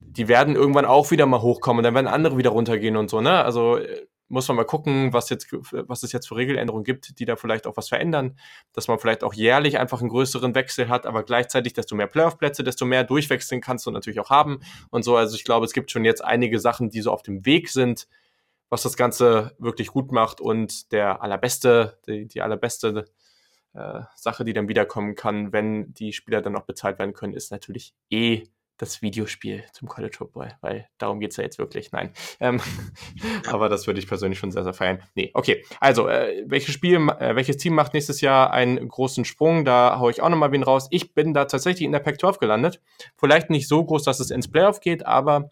die werden irgendwann auch wieder mal hochkommen, dann werden andere wieder runtergehen und so, ne? Also äh, muss man mal gucken, was jetzt, was es jetzt für Regeländerungen gibt, die da vielleicht auch was verändern, dass man vielleicht auch jährlich einfach einen größeren Wechsel hat, aber gleichzeitig, desto mehr Playoff-Plätze, desto mehr durchwechseln kannst du natürlich auch haben und so. Also ich glaube, es gibt schon jetzt einige Sachen, die so auf dem Weg sind, was das Ganze wirklich gut macht und der allerbeste, die, die allerbeste äh, Sache, die dann wiederkommen kann, wenn die Spieler dann noch bezahlt werden können, ist natürlich eh das Videospiel zum College Football, weil darum geht es ja jetzt wirklich. Nein. Ähm, aber das würde ich persönlich schon sehr, sehr feiern. Nee, okay. Also, äh, welches Spiel, äh, welches Team macht nächstes Jahr einen großen Sprung? Da haue ich auch nochmal wen raus. Ich bin da tatsächlich in der Pac-12 gelandet. Vielleicht nicht so groß, dass es ins Playoff geht, aber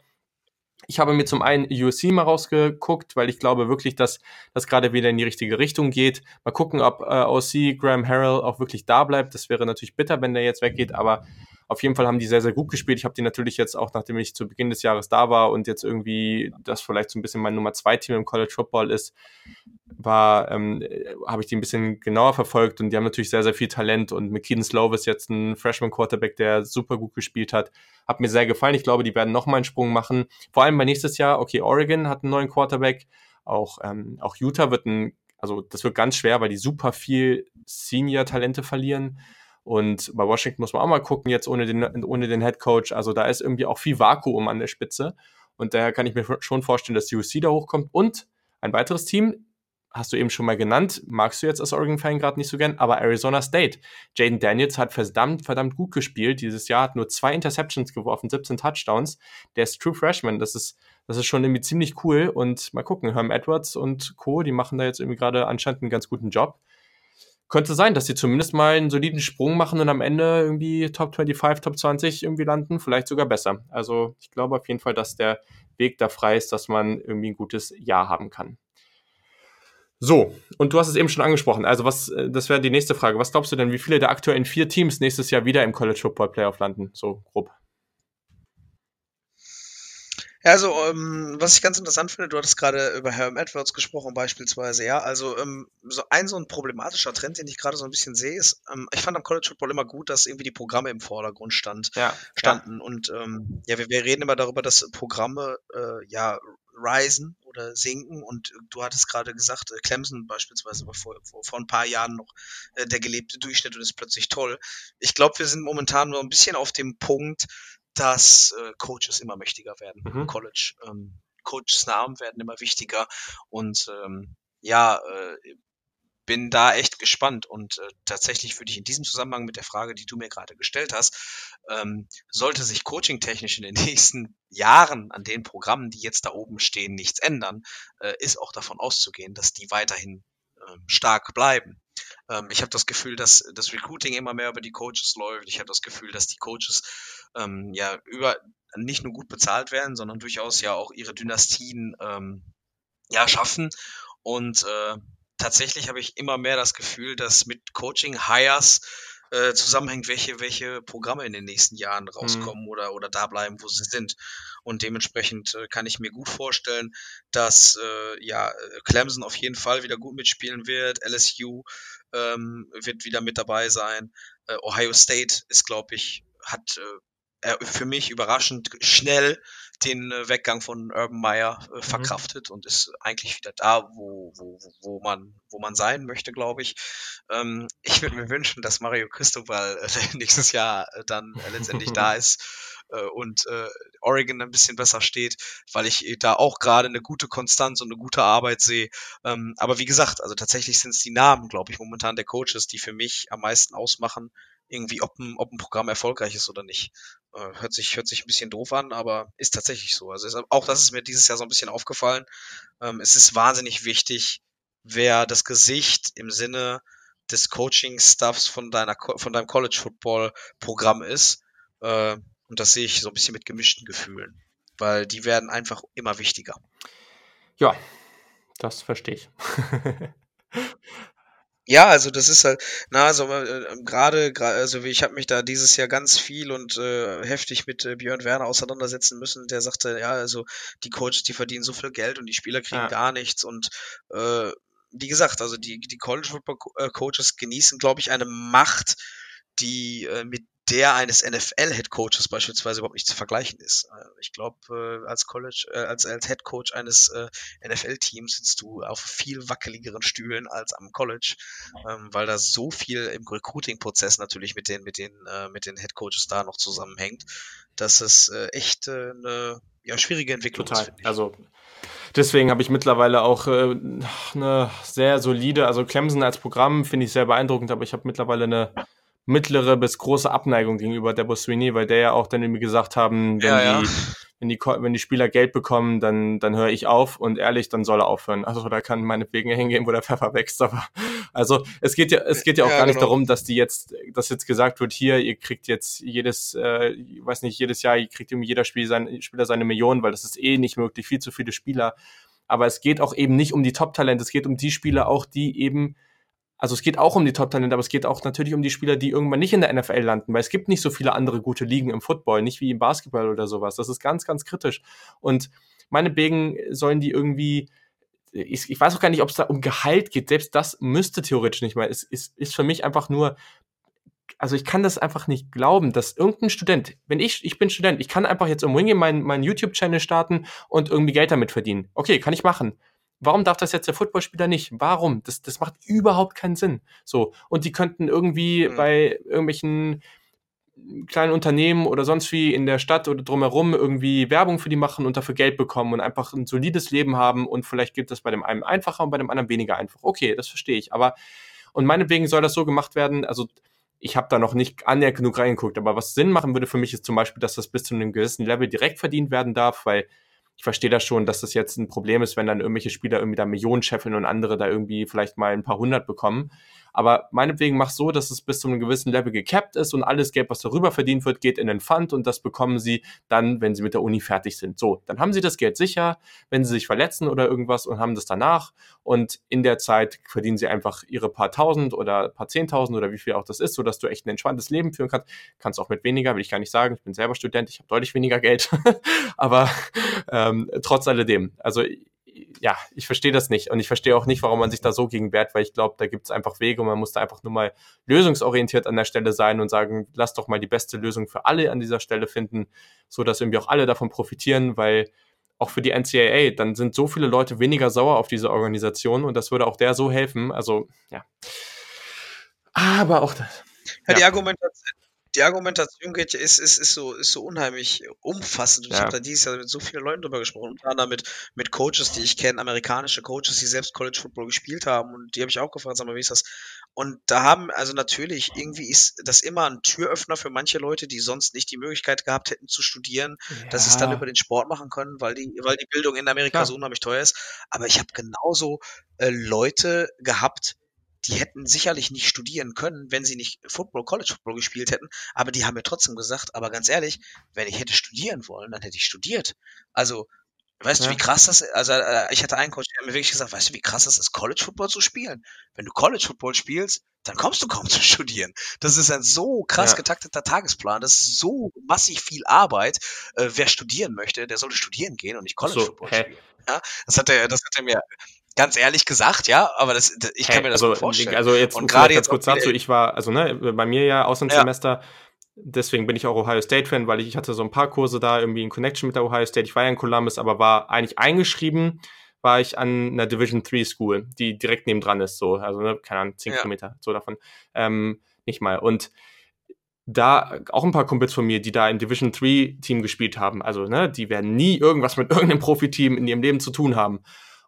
ich habe mir zum einen USC mal rausgeguckt, weil ich glaube wirklich, dass das gerade wieder in die richtige Richtung geht. Mal gucken, ob äh, OC Graham Harrell auch wirklich da bleibt. Das wäre natürlich bitter, wenn der jetzt weggeht, aber auf jeden Fall haben die sehr, sehr gut gespielt. Ich habe die natürlich jetzt auch, nachdem ich zu Beginn des Jahres da war und jetzt irgendwie das vielleicht so ein bisschen mein Nummer zwei Team im College Football ist, war, ähm, habe ich die ein bisschen genauer verfolgt und die haben natürlich sehr, sehr viel Talent und McKean Slow ist jetzt ein Freshman Quarterback, der super gut gespielt hat. Hat mir sehr gefallen. Ich glaube, die werden nochmal einen Sprung machen. Vor allem bei nächstes Jahr, okay, Oregon hat einen neuen Quarterback. Auch, ähm, auch Utah wird ein, also das wird ganz schwer, weil die super viel Senior-Talente verlieren. Und bei Washington muss man auch mal gucken, jetzt ohne den, ohne den Head Coach. Also da ist irgendwie auch viel Vakuum an der Spitze. Und daher kann ich mir schon vorstellen, dass USC da hochkommt. Und ein weiteres Team, hast du eben schon mal genannt, magst du jetzt als Oregon-Fan gerade nicht so gern, aber Arizona State. Jaden Daniels hat verdammt, verdammt gut gespielt. Dieses Jahr hat nur zwei Interceptions geworfen, 17 Touchdowns. Der ist True Freshman. Das ist, das ist schon irgendwie ziemlich cool. Und mal gucken, Herm Edwards und Co., die machen da jetzt irgendwie gerade anscheinend einen ganz guten Job könnte sein, dass sie zumindest mal einen soliden Sprung machen und am Ende irgendwie Top 25, Top 20 irgendwie landen, vielleicht sogar besser. Also ich glaube auf jeden Fall, dass der Weg da frei ist, dass man irgendwie ein gutes Jahr haben kann. So, und du hast es eben schon angesprochen. Also, was, äh, das wäre die nächste Frage. Was glaubst du denn, wie viele der aktuellen vier Teams nächstes Jahr wieder im College Football Playoff landen? So grob. Ja, also, ähm, was ich ganz interessant finde, du hattest gerade über Herm Edwards gesprochen beispielsweise, ja. Also, ähm, so ein so ein problematischer Trend, den ich gerade so ein bisschen sehe, ist, ähm, ich fand am College Football immer gut, dass irgendwie die Programme im Vordergrund stand, ja, standen. Ja. Und ähm, ja, wir, wir reden immer darüber, dass Programme äh, ja risen oder sinken. Und du hattest gerade gesagt, äh, Clemson beispielsweise war vor, vor, vor ein paar Jahren noch äh, der gelebte Durchschnitt und ist plötzlich toll. Ich glaube, wir sind momentan nur ein bisschen auf dem Punkt, dass äh, Coaches immer mächtiger werden mhm. im College. Ähm, Coaches Namen werden immer wichtiger und ähm, ja, äh, bin da echt gespannt und äh, tatsächlich würde ich in diesem Zusammenhang mit der Frage, die du mir gerade gestellt hast, ähm, sollte sich coaching-technisch in den nächsten Jahren an den Programmen, die jetzt da oben stehen, nichts ändern, äh, ist auch davon auszugehen, dass die weiterhin äh, stark bleiben. Ähm, ich habe das Gefühl, dass das Recruiting immer mehr über die Coaches läuft. Ich habe das Gefühl, dass die Coaches ähm, ja über nicht nur gut bezahlt werden, sondern durchaus ja auch ihre Dynastien ähm, ja schaffen und äh, tatsächlich habe ich immer mehr das Gefühl, dass mit Coaching-Hires äh, zusammenhängt, welche, welche Programme in den nächsten Jahren rauskommen mhm. oder, oder da bleiben, wo sie sind. Und dementsprechend äh, kann ich mir gut vorstellen, dass äh, ja, Clemson auf jeden Fall wieder gut mitspielen wird. LSU ähm, wird wieder mit dabei sein. Äh, Ohio State ist, glaube ich, hat äh, für mich überraschend schnell den äh, Weggang von Urban Meyer äh, mhm. verkraftet mhm. und ist eigentlich wieder da, wo, wo, wo man, wo man sein möchte, glaube ich. Ähm, ich würde mir wünschen, dass Mario Cristobal äh, nächstes Jahr äh, dann äh, letztendlich da ist äh, und äh, Oregon ein bisschen besser steht, weil ich da auch gerade eine gute Konstanz und eine gute Arbeit sehe. Ähm, aber wie gesagt, also tatsächlich sind es die Namen, glaube ich, momentan der Coaches, die für mich am meisten ausmachen, irgendwie, ob ein, ob ein Programm erfolgreich ist oder nicht. Äh, hört sich, hört sich ein bisschen doof an, aber ist tatsächlich so. Also ist, auch das ist mir dieses Jahr so ein bisschen aufgefallen. Ähm, es ist wahnsinnig wichtig, wer das Gesicht im Sinne des Coaching-Stuffs von deiner, von deinem College-Football-Programm ist. Äh, und das sehe ich so ein bisschen mit gemischten Gefühlen, weil die werden einfach immer wichtiger. Ja, das verstehe ich. Ja, also das ist halt, na, also äh, gerade, also ich habe mich da dieses Jahr ganz viel und äh, heftig mit äh, Björn Werner auseinandersetzen müssen. Der sagte, ja, also die Coaches, die verdienen so viel Geld und die Spieler kriegen ja. gar nichts und äh, wie gesagt, also die, die College Football äh, Coaches genießen, glaube ich, eine Macht, die äh, mit der eines NFL-Headcoaches beispielsweise überhaupt nicht zu vergleichen ist. Äh, ich glaube, äh, als College, äh, als, als Headcoach eines NFL-Teams sitzt du auf viel wackeligeren Stühlen als am College, ähm, weil da so viel im Recruiting-Prozess natürlich mit den, mit den, mit den Headcoaches da noch zusammenhängt, dass es echt eine ja, schwierige Entwicklung Total. ist. Also deswegen habe ich mittlerweile auch äh, eine sehr solide, also Clemson als Programm finde ich sehr beeindruckend, aber ich habe mittlerweile eine mittlere bis große Abneigung gegenüber der Sweeney, weil der ja auch dann irgendwie gesagt haben, wenn ja, die, ja. wenn die, wenn die Spieler Geld bekommen, dann, dann höre ich auf und ehrlich, dann soll er aufhören. Also da kann meinetwegen hingehen, wo der Pfeffer wächst, aber also es geht ja, es geht ja auch ja, gar nicht genau. darum, dass die jetzt, dass jetzt gesagt wird, hier, ihr kriegt jetzt jedes, äh, weiß nicht, jedes Jahr, ihr kriegt irgendwie jeder Spiel sein, Spieler seine Millionen, weil das ist eh nicht möglich, viel zu viele Spieler. Aber es geht auch eben nicht um die Top-Talente, es geht um die Spieler auch, die eben also es geht auch um die Top-Talente, aber es geht auch natürlich um die Spieler, die irgendwann nicht in der NFL landen, weil es gibt nicht so viele andere gute Ligen im Football, nicht wie im Basketball oder sowas. Das ist ganz, ganz kritisch. Und meinetwegen sollen die irgendwie, ich, ich weiß auch gar nicht, ob es da um Gehalt geht. Selbst das müsste theoretisch nicht mehr. Es ist, ist für mich einfach nur, also ich kann das einfach nicht glauben, dass irgendein Student, wenn ich, ich bin Student, ich kann einfach jetzt irgendwo hingehen, meinen mein YouTube-Channel starten und irgendwie Geld damit verdienen. Okay, kann ich machen. Warum darf das jetzt der Footballspieler nicht? Warum? Das, das macht überhaupt keinen Sinn. So. Und die könnten irgendwie mhm. bei irgendwelchen kleinen Unternehmen oder sonst wie in der Stadt oder drumherum irgendwie Werbung für die machen und dafür Geld bekommen und einfach ein solides Leben haben und vielleicht geht das bei dem einen einfacher und bei dem anderen weniger einfach. Okay, das verstehe ich. Aber und meinetwegen soll das so gemacht werden, also ich habe da noch nicht annähernd genug reingeguckt, aber was Sinn machen würde für mich ist zum Beispiel, dass das bis zu einem gewissen Level direkt verdient werden darf, weil ich verstehe das schon, dass das jetzt ein Problem ist, wenn dann irgendwelche Spieler irgendwie da Millionen scheffeln und andere da irgendwie vielleicht mal ein paar hundert bekommen. Aber meinetwegen mach so, dass es bis zu einem gewissen Level gecapped ist und alles Geld, was darüber verdient wird, geht in den Fund und das bekommen sie dann, wenn sie mit der Uni fertig sind. So, dann haben sie das Geld sicher, wenn sie sich verletzen oder irgendwas und haben das danach. Und in der Zeit verdienen sie einfach ihre paar tausend oder paar zehntausend oder wie viel auch das ist, sodass du echt ein entspanntes Leben führen kannst. Kannst auch mit weniger, will ich gar nicht sagen. Ich bin selber Student, ich habe deutlich weniger Geld. Aber ähm, trotz alledem, also ja, ich verstehe das nicht. Und ich verstehe auch nicht, warum man sich da so gegen wehrt, weil ich glaube, da gibt es einfach Wege und man muss da einfach nur mal lösungsorientiert an der Stelle sein und sagen, lass doch mal die beste Lösung für alle an dieser Stelle finden, so dass irgendwie auch alle davon profitieren, weil auch für die NCAA, dann sind so viele Leute weniger sauer auf diese Organisation und das würde auch der so helfen. Also, ja. Aber auch das. Ja, ja. die Argumentation, die Argumentation geht, ist, ist, ist, so, ist so unheimlich umfassend. Ich ja. habe da dieses Jahr mit so vielen Leuten drüber gesprochen, unter anderem mit, mit Coaches, die ich kenne, amerikanische Coaches, die selbst College Football gespielt haben. Und die habe ich auch gefragt, sag mal, wie ist das? Und da haben, also natürlich, irgendwie ist das immer ein Türöffner für manche Leute, die sonst nicht die Möglichkeit gehabt hätten zu studieren, ja. dass sie es dann über den Sport machen können, weil die, weil die Bildung in Amerika ja. so unheimlich teuer ist. Aber ich habe genauso äh, Leute gehabt, die hätten sicherlich nicht studieren können, wenn sie nicht Football, College Football gespielt hätten, aber die haben mir trotzdem gesagt, aber ganz ehrlich, wenn ich hätte studieren wollen, dann hätte ich studiert. Also, weißt ja. du, wie krass das ist? Also, äh, ich hatte einen Coach, der hat mir wirklich gesagt, weißt du, wie krass das ist, College Football zu spielen? Wenn du College Football spielst, dann kommst du kaum zu studieren. Das ist ein so krass ja. getakteter Tagesplan, das ist so massiv viel Arbeit. Äh, wer studieren möchte, der sollte studieren gehen und nicht College so, Football hä? spielen. Ja, das hat er, das hat er mir ganz ehrlich gesagt, ja, aber das, ich kann hey, mir das also, vorstellen. Also jetzt und gerade jetzt kurz dazu, ich war, also ne, bei mir ja Auslandssemester, ja. deswegen bin ich auch Ohio State Fan, weil ich, ich hatte so ein paar Kurse da irgendwie in Connection mit der Ohio State. Ich war ja in Columbus, aber war eigentlich eingeschrieben, war ich an einer Division 3 School, die direkt nebendran ist, so, also ne, keine Ahnung, 10 ja. Kilometer, so davon, ähm, nicht mal. Und da auch ein paar Kumpels von mir, die da im Division 3 Team gespielt haben, also ne, die werden nie irgendwas mit irgendeinem Profiteam in ihrem Leben zu tun haben.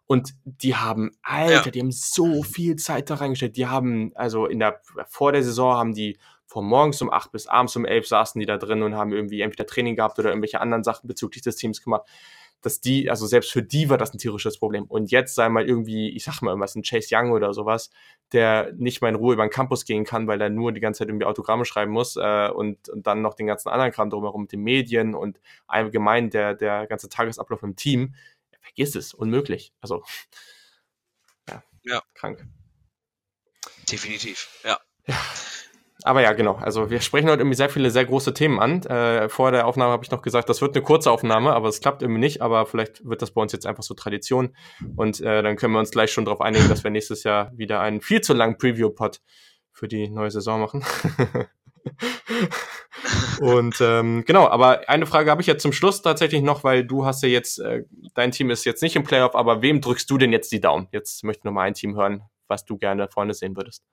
Und die haben, Alter, ja. die haben so viel Zeit da reingestellt. Die haben, also in der, vor der Saison haben die von morgens um acht bis abends um elf saßen die da drin und haben irgendwie entweder Training gehabt oder irgendwelche anderen Sachen bezüglich des Teams gemacht. Dass die, also selbst für die war das ein tierisches Problem. Und jetzt sei mal irgendwie, ich sag mal irgendwas, ein Chase Young oder sowas, der nicht mal in Ruhe über den Campus gehen kann, weil er nur die ganze Zeit irgendwie Autogramme schreiben muss äh, und, und dann noch den ganzen anderen Kram drumherum mit den Medien und allgemein der, der ganze Tagesablauf im Team vergiss es, unmöglich. Also, ja, ja. krank. Definitiv, ja. ja. Aber ja, genau. Also wir sprechen heute irgendwie sehr viele, sehr große Themen an. Äh, vor der Aufnahme habe ich noch gesagt, das wird eine kurze Aufnahme, aber es klappt irgendwie nicht. Aber vielleicht wird das bei uns jetzt einfach so Tradition. Und äh, dann können wir uns gleich schon darauf einigen, dass wir nächstes Jahr wieder einen viel zu langen Preview-Pod für die neue Saison machen. Und ähm, genau, aber eine Frage habe ich jetzt zum Schluss tatsächlich noch, weil du hast ja jetzt, äh, dein Team ist jetzt nicht im Playoff, aber wem drückst du denn jetzt die Daumen? Jetzt möchte ich noch mal ein Team hören, was du gerne vorne sehen würdest.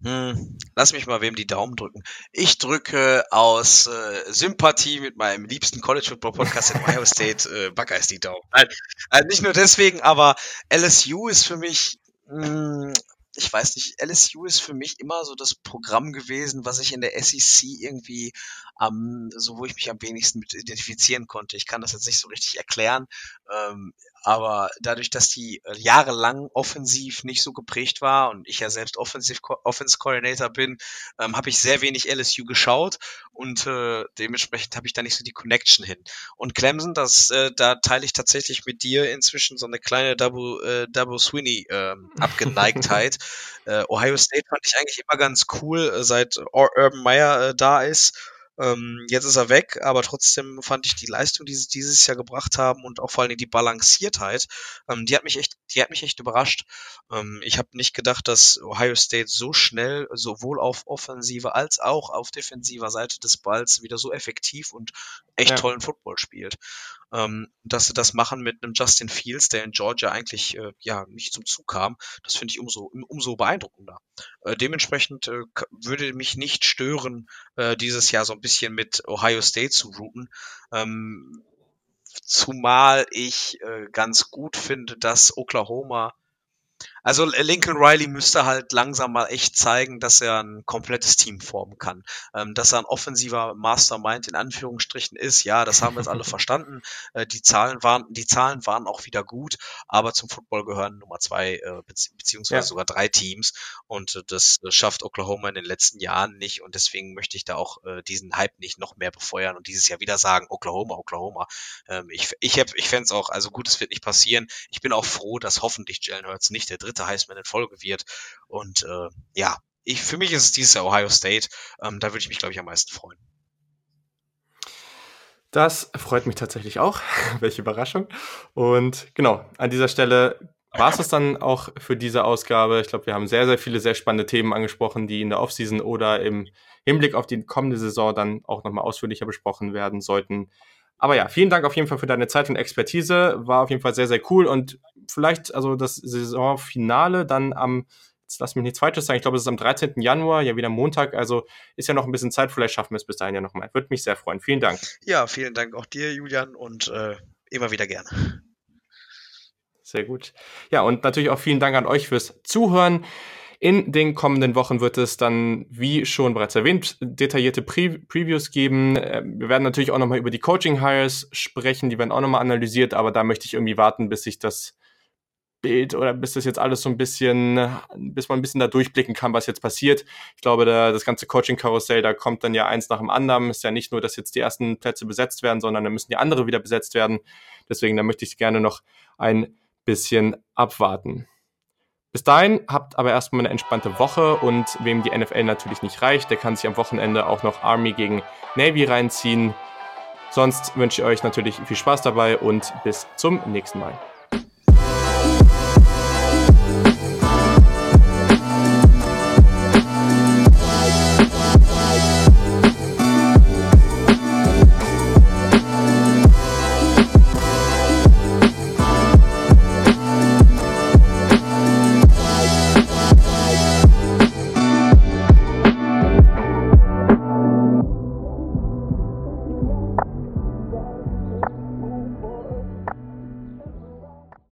Hm, lass mich mal wem die Daumen drücken. Ich drücke aus äh, Sympathie mit meinem liebsten College Football Podcast in Ohio State äh, Buckeyes die Daumen. Nein, äh, nicht nur deswegen, aber LSU ist für mich mh, hm, ich weiß nicht, LSU ist für mich immer so das Programm gewesen, was ich in der SEC irgendwie am, so wo ich mich am wenigsten mit identifizieren konnte. Ich kann das jetzt nicht so richtig erklären. Ähm, aber dadurch, dass die äh, jahrelang offensiv nicht so geprägt war und ich ja selbst Offensive Offense Coordinator bin, ähm, habe ich sehr wenig LSU geschaut und äh, dementsprechend habe ich da nicht so die Connection hin. Und Clemson, das äh, da teile ich tatsächlich mit dir inzwischen so eine kleine Double äh, Double Sweeney äh, Abgeneigtheit. äh, Ohio State fand ich eigentlich immer ganz cool, äh, seit Urban Meyer äh, da ist ähm, jetzt ist er weg, aber trotzdem fand ich die Leistung, die sie dieses Jahr gebracht haben und auch vor allem die Balanciertheit, ähm, die hat mich echt, die hat mich echt überrascht. Ähm, ich habe nicht gedacht, dass Ohio State so schnell sowohl auf offensiver als auch auf defensiver Seite des Balls wieder so effektiv und echt ja. tollen Football spielt ähm, dass sie das machen mit einem Justin Fields, der in Georgia eigentlich äh, ja nicht zum Zug kam. Das finde ich umso umso beeindruckender. Äh, dementsprechend äh, würde mich nicht stören, äh, dieses Jahr so ein bisschen mit Ohio State zu routen. Ähm, zumal ich äh, ganz gut finde, dass Oklahoma also Lincoln Riley müsste halt langsam mal echt zeigen, dass er ein komplettes Team formen kann. Ähm, dass er ein offensiver Mastermind in Anführungsstrichen ist, ja, das haben wir jetzt alle verstanden. Äh, die Zahlen waren, die Zahlen waren auch wieder gut, aber zum Football gehören Nummer zwei äh, bezieh beziehungsweise ja. sogar drei Teams und äh, das schafft Oklahoma in den letzten Jahren nicht und deswegen möchte ich da auch äh, diesen Hype nicht noch mehr befeuern und dieses Jahr wieder sagen Oklahoma, Oklahoma. Ähm, ich ich, hab, ich fände es auch, also gut, es wird nicht passieren. Ich bin auch froh, dass hoffentlich Jalen Hurts nicht der dritte Heisman in Folge wird. Und äh, ja, ich, für mich ist es dieses Jahr Ohio State. Ähm, da würde ich mich, glaube ich, am meisten freuen. Das freut mich tatsächlich auch. Welche Überraschung. Und genau, an dieser Stelle war es dann auch für diese Ausgabe. Ich glaube, wir haben sehr, sehr viele sehr spannende Themen angesprochen, die in der Offseason oder im Hinblick auf die kommende Saison dann auch nochmal ausführlicher besprochen werden sollten. Aber ja, vielen Dank auf jeden Fall für deine Zeit und Expertise. War auf jeden Fall sehr, sehr cool. Und vielleicht, also das Saisonfinale dann am, jetzt lass mich nichts Falsches sagen, ich glaube, es ist am 13. Januar, ja wieder Montag. Also ist ja noch ein bisschen Zeit. Vielleicht schaffen wir es bis dahin ja nochmal. Würde mich sehr freuen. Vielen Dank. Ja, vielen Dank auch dir, Julian, und äh, immer wieder gerne. Sehr gut. Ja, und natürlich auch vielen Dank an euch fürs Zuhören. In den kommenden Wochen wird es dann, wie schon bereits erwähnt, detaillierte Pre Previews geben. Ähm, wir werden natürlich auch nochmal über die Coaching-Hires sprechen, die werden auch nochmal analysiert, aber da möchte ich irgendwie warten, bis sich das Bild oder bis das jetzt alles so ein bisschen, bis man ein bisschen da durchblicken kann, was jetzt passiert. Ich glaube, da, das ganze Coaching-Karussell, da kommt dann ja eins nach dem anderen. Ist ja nicht nur, dass jetzt die ersten Plätze besetzt werden, sondern da müssen die andere wieder besetzt werden. Deswegen, da möchte ich gerne noch ein bisschen abwarten. Bis dahin habt aber erstmal eine entspannte Woche und wem die NFL natürlich nicht reicht, der kann sich am Wochenende auch noch Army gegen Navy reinziehen. Sonst wünsche ich euch natürlich viel Spaß dabei und bis zum nächsten Mal.